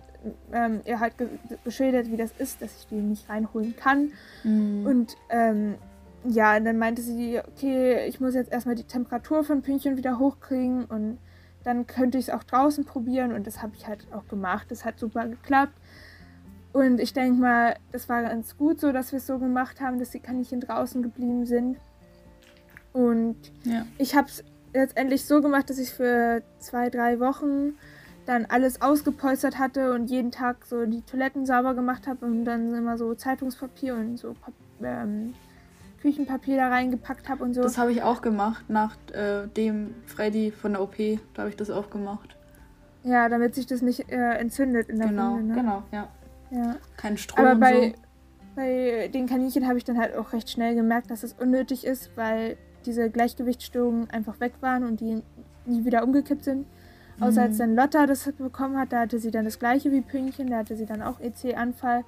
S1: ähm, ihr halt ge geschildert, wie das ist, dass ich die nicht reinholen kann. Mhm. Und ähm, ja, und dann meinte sie, okay, ich muss jetzt erstmal die Temperatur von Pünktchen wieder hochkriegen und dann könnte ich es auch draußen probieren und das habe ich halt auch gemacht. Das hat super geklappt. Und ich denke mal, das war ganz gut so, dass wir es so gemacht haben, dass die Kaninchen draußen geblieben sind. Und ja. ich habe es letztendlich so gemacht, dass ich für zwei, drei Wochen dann alles ausgepolstert hatte und jeden Tag so die Toiletten sauber gemacht habe und dann immer so Zeitungspapier und so ähm, Küchenpapier da reingepackt habe und so.
S2: Das habe ich auch gemacht, nach äh, dem Freddy von der OP. Da habe ich das auch gemacht.
S1: Ja, damit sich das nicht äh, entzündet in der
S2: genau,
S1: Wunde.
S2: Ne? Genau, ja. ja. Kein Strom
S1: Aber bei, so. bei den Kaninchen habe ich dann halt auch recht schnell gemerkt, dass es unnötig ist, weil diese Gleichgewichtsstörungen einfach weg waren und die nie wieder umgekippt sind. Außer mhm. als dann Lotta das bekommen hat, da hatte sie dann das gleiche wie Pünktchen, da hatte sie dann auch EC-Anfall.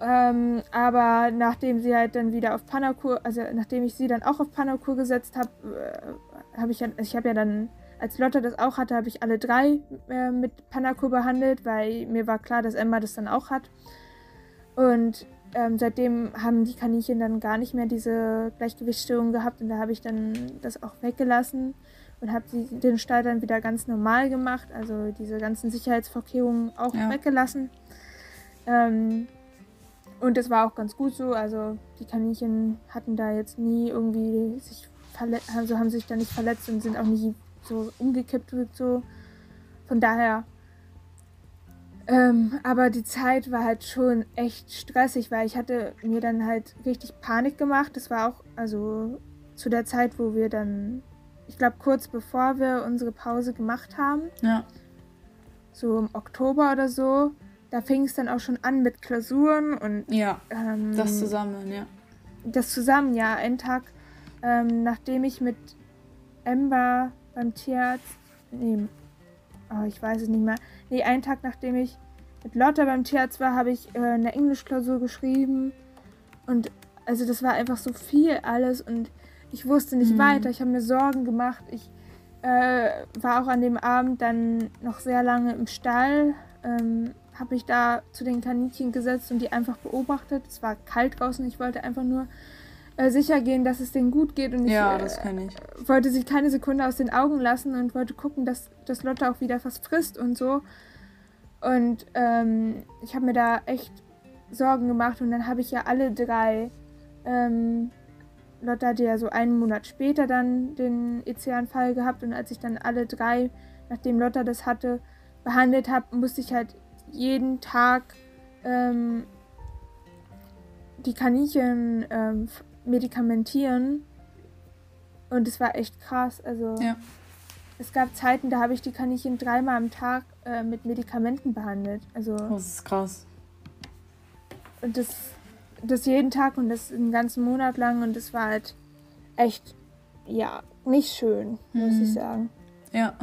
S1: Ähm, aber nachdem sie halt dann wieder auf Panakur, also nachdem ich sie dann auch auf Panakur gesetzt habe, äh, habe ich ja, ich habe ja dann, als Lotta das auch hatte, habe ich alle drei äh, mit Panakur behandelt, weil mir war klar, dass Emma das dann auch hat. Und ähm, seitdem haben die Kaninchen dann gar nicht mehr diese Gleichgewichtsstörung gehabt und da habe ich dann das auch weggelassen und habe den Stall dann wieder ganz normal gemacht, also diese ganzen Sicherheitsvorkehrungen auch ja. weggelassen. Ähm, und das war auch ganz gut so. Also die Kaninchen hatten da jetzt nie irgendwie sich verletzt, also haben sich da nicht verletzt und sind auch nie so umgekippt und so. Von daher. Ähm, aber die Zeit war halt schon echt stressig, weil ich hatte mir dann halt richtig Panik gemacht. Das war auch, also zu der Zeit, wo wir dann, ich glaube kurz bevor wir unsere Pause gemacht haben. Ja. So im Oktober oder so da fing es dann auch schon an mit Klausuren und.
S2: Ja. Ähm, das zusammen, ja.
S1: Das zusammen, ja. Einen Tag, ähm, nachdem ich mit Ember beim Tierarzt. Nee, oh, ich weiß es nicht mehr. Nee, einen Tag nachdem ich mit Lotta beim Tierarzt war, habe ich äh, eine Englischklausur geschrieben. Und also das war einfach so viel alles und ich wusste nicht mhm. weiter. Ich habe mir Sorgen gemacht. Ich äh, war auch an dem Abend dann noch sehr lange im Stall. Ähm, habe ich da zu den Kaninchen gesetzt und die einfach beobachtet. Es war kalt draußen, ich wollte einfach nur äh, sicher gehen, dass es denen gut geht und ich,
S2: ja, das kann ich.
S1: Äh, wollte sie keine Sekunde aus den Augen lassen und wollte gucken, dass, dass Lotte auch wieder was frisst und so. Und ähm, ich habe mir da echt Sorgen gemacht und dann habe ich ja alle drei ähm, Lotta hatte ja so einen Monat später dann den EC-Anfall gehabt und als ich dann alle drei, nachdem Lotta das hatte, behandelt habe, musste ich halt jeden Tag ähm, die Kaninchen ähm, medikamentieren. Und es war echt krass. Also
S2: Ja.
S1: Es gab Zeiten, da habe ich die Kaninchen dreimal am Tag äh, mit Medikamenten behandelt. Also
S2: Das ist krass.
S1: und das, das jeden Tag und das einen ganzen Monat lang und das war halt echt, ja, nicht schön, muss
S2: Mhm.
S1: ich sagen.
S2: Ja.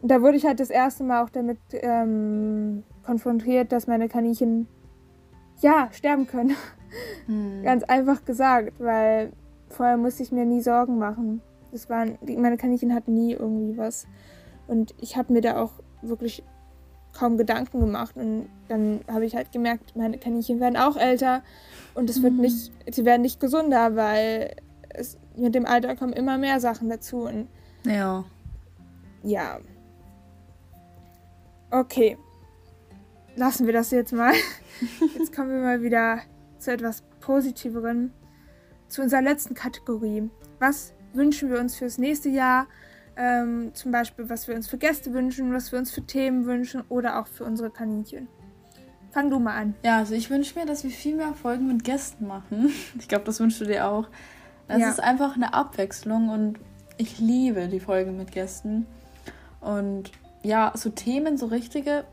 S1: Da wurde ich halt das erste Mal auch damit ähm, konfrontiert, dass meine Kaninchen ja sterben können.
S2: Hm.
S1: Ganz einfach gesagt, weil vorher musste ich mir nie Sorgen machen. Das waren, meine Kaninchen hatten nie irgendwie was. Und ich habe mir da auch wirklich kaum Gedanken gemacht. Und dann habe ich halt gemerkt, meine Kaninchen werden auch älter und es wird
S2: Mhm.
S1: nicht, sie werden nicht gesunder, weil es, mit dem Alter kommen immer mehr Sachen dazu. Und
S2: Ja.
S1: ja. Okay. Lassen wir das jetzt mal. Jetzt kommen wir mal wieder zu etwas Positiveren. Zu unserer letzten Kategorie. Was wünschen wir uns fürs nächste Jahr? Ähm, zum Beispiel, was wir uns für Gäste wünschen, was wir uns für Themen wünschen oder auch für unsere Kaninchen. Fang du mal an.
S2: Ja, also ich wünsche mir, dass wir viel mehr Folgen mit Gästen machen. Ich glaube, das wünschst du dir auch. Das
S1: Ja.
S2: ist einfach eine Abwechslung und ich liebe die Folgen mit Gästen. Und ja, so Themen, so richtige,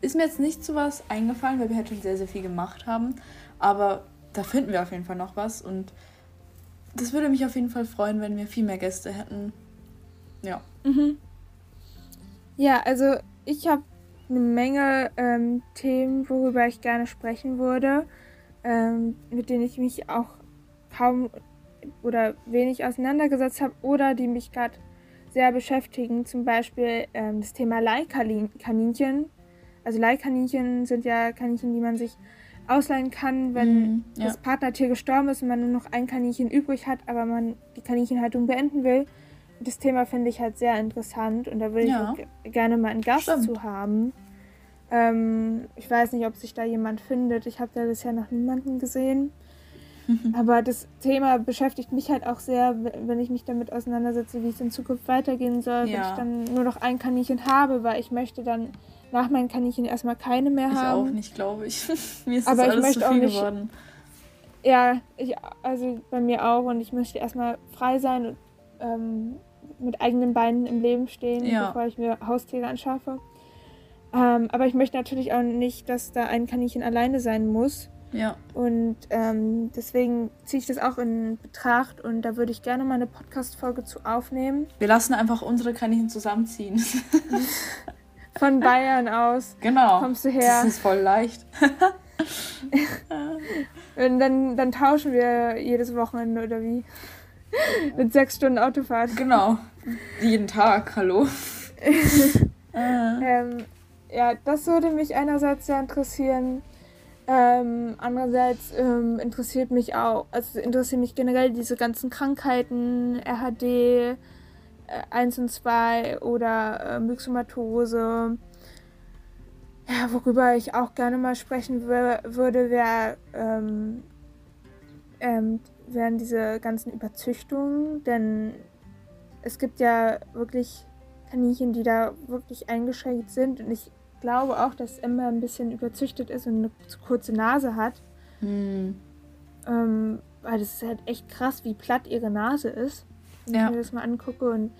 S2: ist mir jetzt nicht so was eingefallen, weil wir halt schon sehr, sehr viel gemacht haben. Aber da finden wir auf jeden Fall noch was und das würde mich auf jeden Fall freuen, wenn wir viel mehr Gäste hätten. Ja.
S1: Mhm. Ja, also ich habe eine Menge ähm, Themen, worüber ich gerne sprechen würde, ähm, mit denen ich mich auch kaum oder wenig auseinandergesetzt habe oder die mich gerade sehr beschäftigen. Zum Beispiel ähm, das Thema Leihkaninchen. Also Leihkaninchen sind ja Kaninchen, die man sich ausleihen kann, wenn
S2: Mhm, ja.
S1: das Partnertier gestorben ist und man nur noch ein Kaninchen übrig hat, aber man die Kaninchenhaltung beenden will. Das Thema finde ich halt sehr interessant und da würde
S2: Ja.
S1: ich gerne mal einen Gast
S2: Stimmt.
S1: zu haben. Ähm, ich weiß nicht, ob sich da jemand findet. Ich habe da bisher noch niemanden gesehen. Aber das Thema beschäftigt mich halt auch sehr, wenn ich mich damit auseinandersetze, wie es in Zukunft weitergehen soll, wenn
S2: Ja.
S1: ich dann nur noch ein Kaninchen habe, weil ich möchte dann nach meinen Kaninchen erstmal keine mehr
S2: Ich
S1: haben.
S2: auch nicht, glaube ich. Mir ist
S1: Aber
S2: das
S1: ich
S2: alles
S1: möchte
S2: zu
S1: auch
S2: viel
S1: nicht-
S2: geworden.
S1: Ja, ich, also bei mir auch und ich möchte erstmal frei sein und ähm, mit eigenen Beinen im Leben stehen,
S2: Ja.
S1: bevor ich mir Haustiere anschaffe. Ähm, aber ich möchte natürlich auch nicht, dass da ein Kaninchen alleine sein muss.
S2: Ja.
S1: Und ähm, deswegen ziehe ich das auch in Betracht und da würde ich gerne mal eine Podcast-Folge zu aufnehmen.
S2: Wir lassen einfach unsere Kaninchen zusammenziehen.
S1: Von Bayern aus
S2: genau.
S1: kommst du her.
S2: Das ist voll leicht.
S1: Und dann, dann tauschen wir jedes Wochenende oder wie? Mit sechs Stunden Autofahrt.
S2: Genau. Jeden Tag, hallo. äh,
S1: Ähm, ja, das würde mich einerseits sehr interessieren. Ähm, andererseits ähm, interessiert mich auch, also interessieren mich generell diese ganzen Krankheiten, RHD 1 und 2 oder äh, Myxomatose. Ja, worüber ich auch gerne mal sprechen wür würde, wär, ähm, ähm, wären diese ganzen Überzüchtungen, denn es gibt ja wirklich Kaninchen, die da wirklich eingeschränkt sind. Und ich glaube auch, dass Emma ein bisschen überzüchtet ist und eine zu kurze Nase hat.
S2: hm.
S1: Ähm, weil das ist halt echt krass, wie platt ihre Nase ist. Wenn
S2: Ja.
S1: ich mir das mal angucke. Und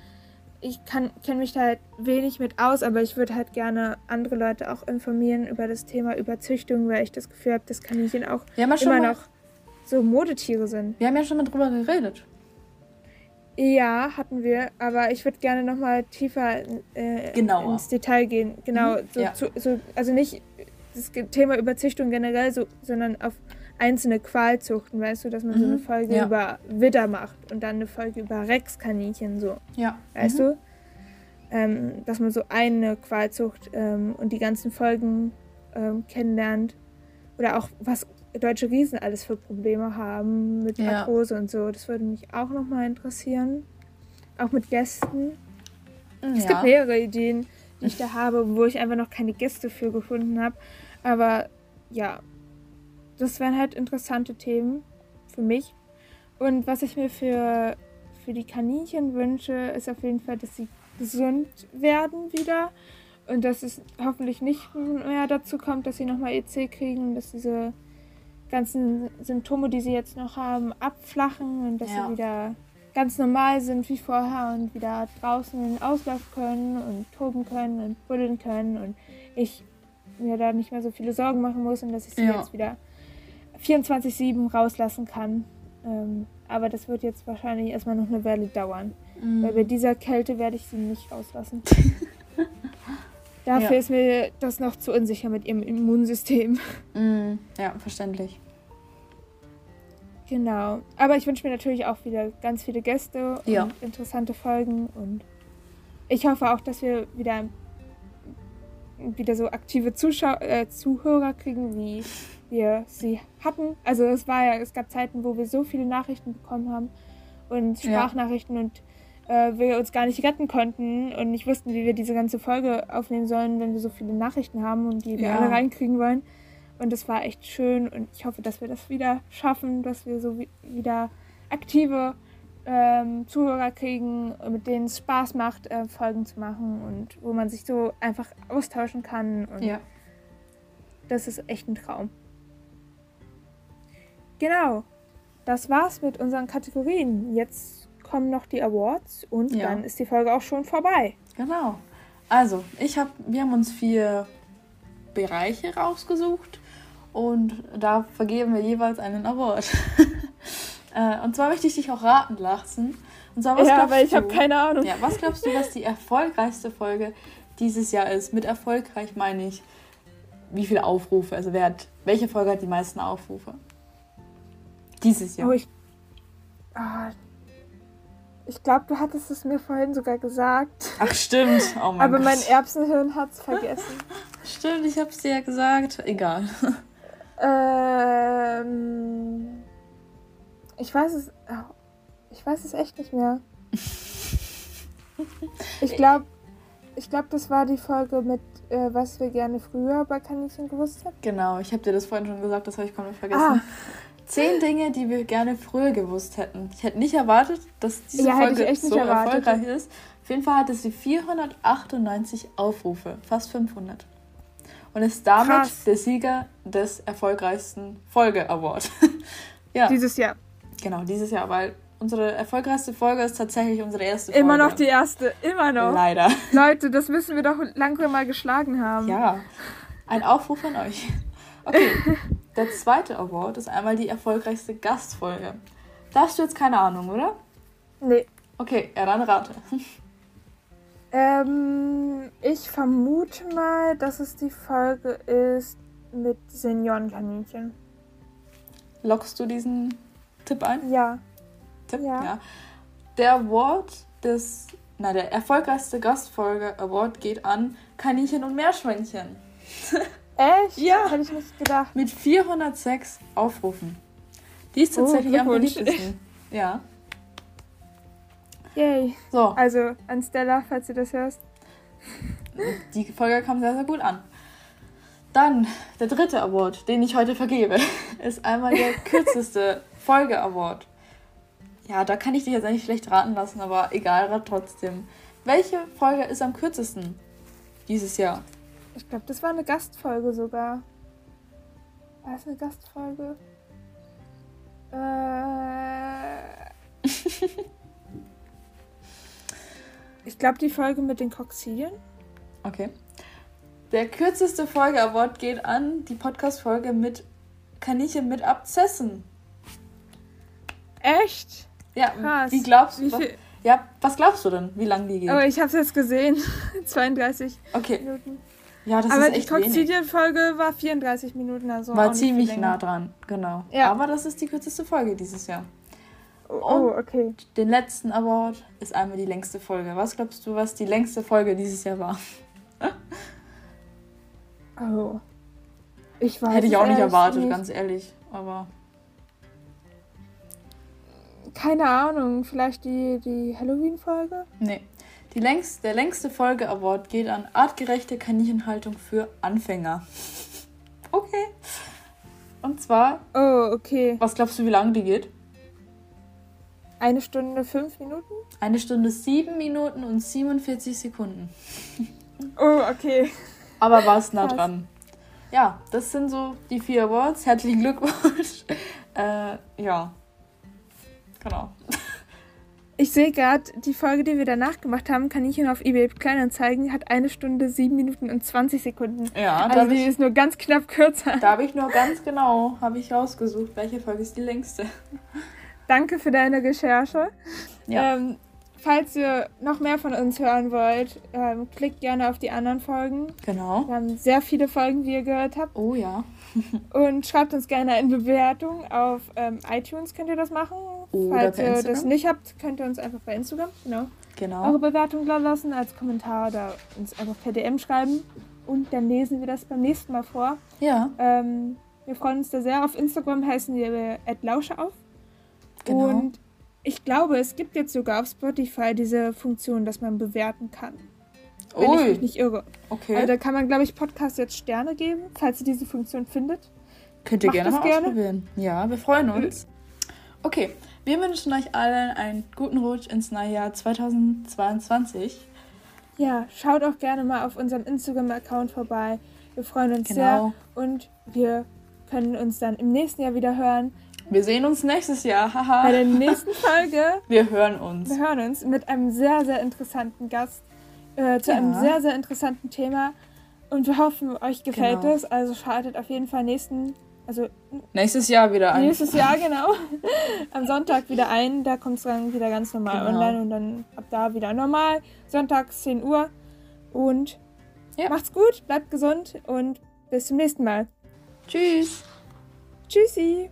S1: ich kenne mich da halt wenig mit aus, aber ich würde halt gerne andere Leute auch informieren über das Thema Überzüchtung, weil ich das Gefühl habe, dass Kaninchen auch
S2: ja
S1: immer
S2: mal,
S1: noch so Modetiere sind.
S2: wir haben ja schon mal drüber geredet.
S1: Ja, hatten wir, aber ich würde gerne nochmal tiefer äh, ins Detail gehen. Genau,
S2: Mhm,
S1: so,
S2: ja.
S1: zu, so, also nicht das Thema Überzüchtung generell, so, sondern auf einzelne Qualzuchten, weißt du, dass man so eine
S2: Mhm,
S1: Folge
S2: ja.
S1: über Widder macht und dann eine Folge über Rexkaninchen, so,
S2: Ja.
S1: weißt
S2: Mhm.
S1: du? Ähm, dass man so eine Qualzucht ähm, und die ganzen Folgen ähm, kennenlernt. Oder auch, was deutsche Riesen alles für Probleme haben mit
S2: Ja.
S1: Arthrose und so. Das würde mich auch nochmal interessieren. Auch mit Gästen. Es gibt
S2: ja.
S1: mehrere Ideen, die ich da habe, wo ich einfach noch keine Gäste für gefunden habe. Aber ja, das wären halt interessante Themen für mich. Und was ich mir für, für die Kaninchen wünsche, ist auf jeden Fall, dass sie gesund werden wieder. Und dass es hoffentlich nicht mehr dazu kommt, dass sie nochmal EC kriegen, dass diese ganzen Symptome, die sie jetzt noch haben, abflachen und dass
S2: Ja.
S1: sie wieder ganz normal sind wie vorher und wieder draußen in den Auslauf können und toben können und buddeln können und ich mir da nicht mehr so viele Sorgen machen muss und dass ich sie
S2: Ja.
S1: jetzt wieder 24-7 rauslassen kann. Ähm, aber das wird jetzt wahrscheinlich erstmal noch eine Weile dauern.
S2: Mhm.
S1: Weil bei dieser Kälte werde ich sie nicht rauslassen. Dafür
S2: Ja.
S1: ist mir das noch zu unsicher mit ihrem Immunsystem.
S2: Mm, ja, verständlich.
S1: Genau. Aber ich wünsche mir natürlich auch wieder ganz viele Gäste
S2: Ja.
S1: und interessante Folgen. Und ich hoffe auch, dass wir wieder, wieder so aktive Zuschau äh, Zuhörer kriegen, wie wir sie hatten. Also es war ja, es gab Zeiten, wo wir so viele Nachrichten bekommen haben und
S2: Ja.
S1: Sprachnachrichten und äh, wir uns gar nicht retten konnten und nicht wussten, wie wir diese ganze Folge aufnehmen sollen, wenn wir so viele Nachrichten haben und die wir
S2: Ja.
S1: alle reinkriegen wollen. Und das war echt schön und ich hoffe, dass wir das wieder schaffen, dass wir so wie, wieder aktive ähm, Zuhörer kriegen, mit denen es Spaß macht, äh, Folgen zu machen und wo man sich so einfach austauschen kann. Und
S2: Ja.
S1: das ist echt ein Traum. Genau. Das war's mit unseren Kategorien. Jetzt kommen noch die Awards und
S2: Ja.
S1: dann ist die Folge auch schon vorbei.
S2: Genau. Also, ich hab, wir haben uns vier Bereiche rausgesucht und da vergeben wir jeweils einen Award. Äh, und zwar möchte ich dich auch raten lassen. Und zwar, was
S1: ja,
S2: glaubst
S1: weil ich
S2: du?
S1: habe keine Ahnung.
S2: Ja, was glaubst du, was die erfolgreichste Folge dieses Jahr ist? Mit erfolgreich meine ich, wie viele Aufrufe? Also wer hat, welche Folge hat die meisten Aufrufe? Dieses Jahr.
S1: Oh, ich. Ah, ich glaube, du hattest es mir vorhin sogar gesagt.
S2: Ach stimmt. Oh mein
S1: Aber
S2: Gott.
S1: mein Erbsenhirn hat es vergessen.
S2: Stimmt, ich hab's dir ja gesagt. Egal.
S1: ähm, ich weiß es. oh, Ich weiß es echt nicht mehr. Ich glaube, ich glaube, das war die Folge mit, äh, was wir gerne früher bei Kaninchen gewusst hätten.
S2: Genau, ich habe dir das vorhin schon gesagt, das habe ich komplett vergessen.
S1: Ah,
S2: Zehn Dinge, die wir gerne früher gewusst hätten. Ich hätte nicht erwartet, dass diese
S1: Ja,
S2: Folge so
S1: erwartet.
S2: erfolgreich ist. Auf jeden Fall hatte sie 498 Aufrufe, fast 500. Und ist damit
S1: Krass.
S2: der Sieger des erfolgreichsten Folge-Award. ja,
S1: dieses Jahr.
S2: genau, dieses Jahr, weil unsere erfolgreichste Folge ist tatsächlich unsere erste Folge.
S1: Immer noch die erste. Immer noch.
S2: Leider.
S1: Leute, das müssen wir doch langsam mal geschlagen haben.
S2: Ja, ein Aufruf an euch. Okay, der zweite Award ist einmal die erfolgreichste Gastfolge. Da hast du jetzt keine Ahnung, oder?
S1: Nee.
S2: Okay, ja, dann rate.
S1: Ähm, ich vermute mal, dass es die Folge ist mit Seniorenkaninchen.
S2: Lockst du diesen Tipp ein?
S1: Ja.
S2: Tipp?
S1: Ja.
S2: Der Award des, na, der erfolgreichste Gastfolge Award geht an Kaninchen und Meerschweinchen.
S1: Echt?
S2: Ja.
S1: Hätte ich nicht gedacht.
S2: Mit 406 Aufrufen. Die ist
S1: Oh,
S2: tatsächlich am
S1: Glückwunsch.
S2: beliebtesten. Ja.
S1: Yay.
S2: So,
S1: Also, an Stella, falls du das hörst.
S2: Die Folge kam sehr, sehr gut an. Dann der dritte Award, den ich heute vergebe, ist einmal der kürzeste Folge-Award. Ja, da kann ich dich jetzt eigentlich schlecht raten lassen, aber egal, rat trotzdem. Welche Folge ist am kürzesten dieses Jahr?
S1: Ich glaube, das war eine Gastfolge sogar. War das eine Gastfolge? Äh. ich glaube, die Folge mit den Koksidien.
S2: Okay. Der kürzeste Folge-Award geht an die Podcast-Folge mit Kaninchen mit Abzessen.
S1: Echt?
S2: Ja,
S1: Krass.
S2: wie glaubst du?
S1: Wie
S2: was,
S1: viel?
S2: ja, was glaubst du denn, wie lang die geht?
S1: Oh, ich habe es jetzt gesehen. 32
S2: Okay,
S1: Minuten.
S2: Ja, das
S1: Aber
S2: ist
S1: die
S2: echt wenig.
S1: Koksidien-Folge war 34 Minuten, also.
S2: War ziemlich nah dran, genau.
S1: Ja.
S2: Aber das ist die kürzeste Folge dieses Jahr.
S1: Oh, oh, okay.
S2: Den letzten Award ist einmal die längste Folge. Was glaubst du, was die längste Folge dieses Jahr war?
S1: Oh. Ich weiß
S2: Hätte ich auch nicht erwartet,
S1: nicht.
S2: ganz ehrlich. Aber
S1: Keine Ahnung, vielleicht die, die Halloween-Folge?
S2: nee. Die längst, der längste Folge-Award geht an artgerechte Kaninchenhaltung für Anfänger. Okay. Und zwar,
S1: Oh, okay.
S2: was glaubst du, wie lange die geht?
S1: eine Stunde fünf Minuten.
S2: Eine Stunde sieben Minuten und 47 Sekunden.
S1: Oh, okay.
S2: Aber war es nah
S1: Krass.
S2: dran. Ja, das sind so die vier Awards. Herzlichen Glückwunsch. äh, ja. Genau.
S1: Ich sehe gerade, die Folge, die wir danach gemacht haben, kann ich Ihnen auf eBay Kleinanzeigen, hat eine Stunde, sieben Minuten und 20 Sekunden.
S2: Ja,
S1: Also
S2: habe
S1: die
S2: ich,
S1: ist nur ganz knapp kürzer.
S2: da hab ich nur ganz genau habe ich rausgesucht, welche Folge ist die längste.
S1: Danke für deine Recherche.
S2: Ja.
S1: Ähm, falls ihr noch mehr von uns hören wollt, ähm, klickt gerne auf die anderen Folgen.
S2: Genau.
S1: Wir haben sehr viele Folgen, wie ihr gehört habt.
S2: Oh ja.
S1: Und schreibt uns gerne eine Bewertung auf ähm, iTunes, könnt ihr das machen.
S2: Oder
S1: Falls ihr das nicht habt, könnt ihr uns einfach bei Instagram, genau,
S2: Genau.
S1: eure Bewertung da lassen als Kommentar oder uns einfach per DM schreiben. Und dann lesen wir das beim nächsten Mal vor.
S2: Ja,
S1: Ähm, wir freuen uns da sehr. Auf Instagram heißen wir Lausche auf.
S2: genau.
S1: Und ich glaube, es gibt jetzt sogar auf Spotify diese Funktion, dass man bewerten kann. Wenn ich mich
S2: Ui,
S1: nicht irre.
S2: okay.
S1: Also da kann man, glaube ich, Podcast jetzt Sterne geben, falls ihr diese Funktion findet.
S2: Könnt ihr
S1: macht
S2: gerne
S1: das
S2: mal
S1: gerne.
S2: ausprobieren. Ja, wir freuen uns. Okay, wir wünschen euch allen einen guten Rutsch ins neue Jahr 2022.
S1: Ja, schaut auch gerne mal auf unserem Instagram-Account vorbei. Wir freuen uns
S2: Genau.
S1: sehr und wir können uns dann im nächsten Jahr wieder hören.
S2: Wir sehen uns nächstes Jahr. Haha.
S1: Bei der nächsten Folge.
S2: Wir hören uns.
S1: Wir hören uns mit einem sehr, sehr interessanten Gast äh, zu
S2: Ja.
S1: einem sehr, sehr interessanten Thema. Und wir hoffen, euch gefällt
S2: Genau.
S1: es. Also schaltet auf jeden Fall nächsten, also
S2: Nächstes Jahr wieder ein.
S1: nächstes Jahr genau, am Sonntag wieder ein. Da kommt es dann wieder ganz normal
S2: Genau.
S1: online und dann ab da wieder normal. Sonntags 10 Uhr. Und
S2: Ja.
S1: macht's gut, bleibt gesund und bis zum nächsten Mal.
S2: Tschüss.
S1: Tschüssi!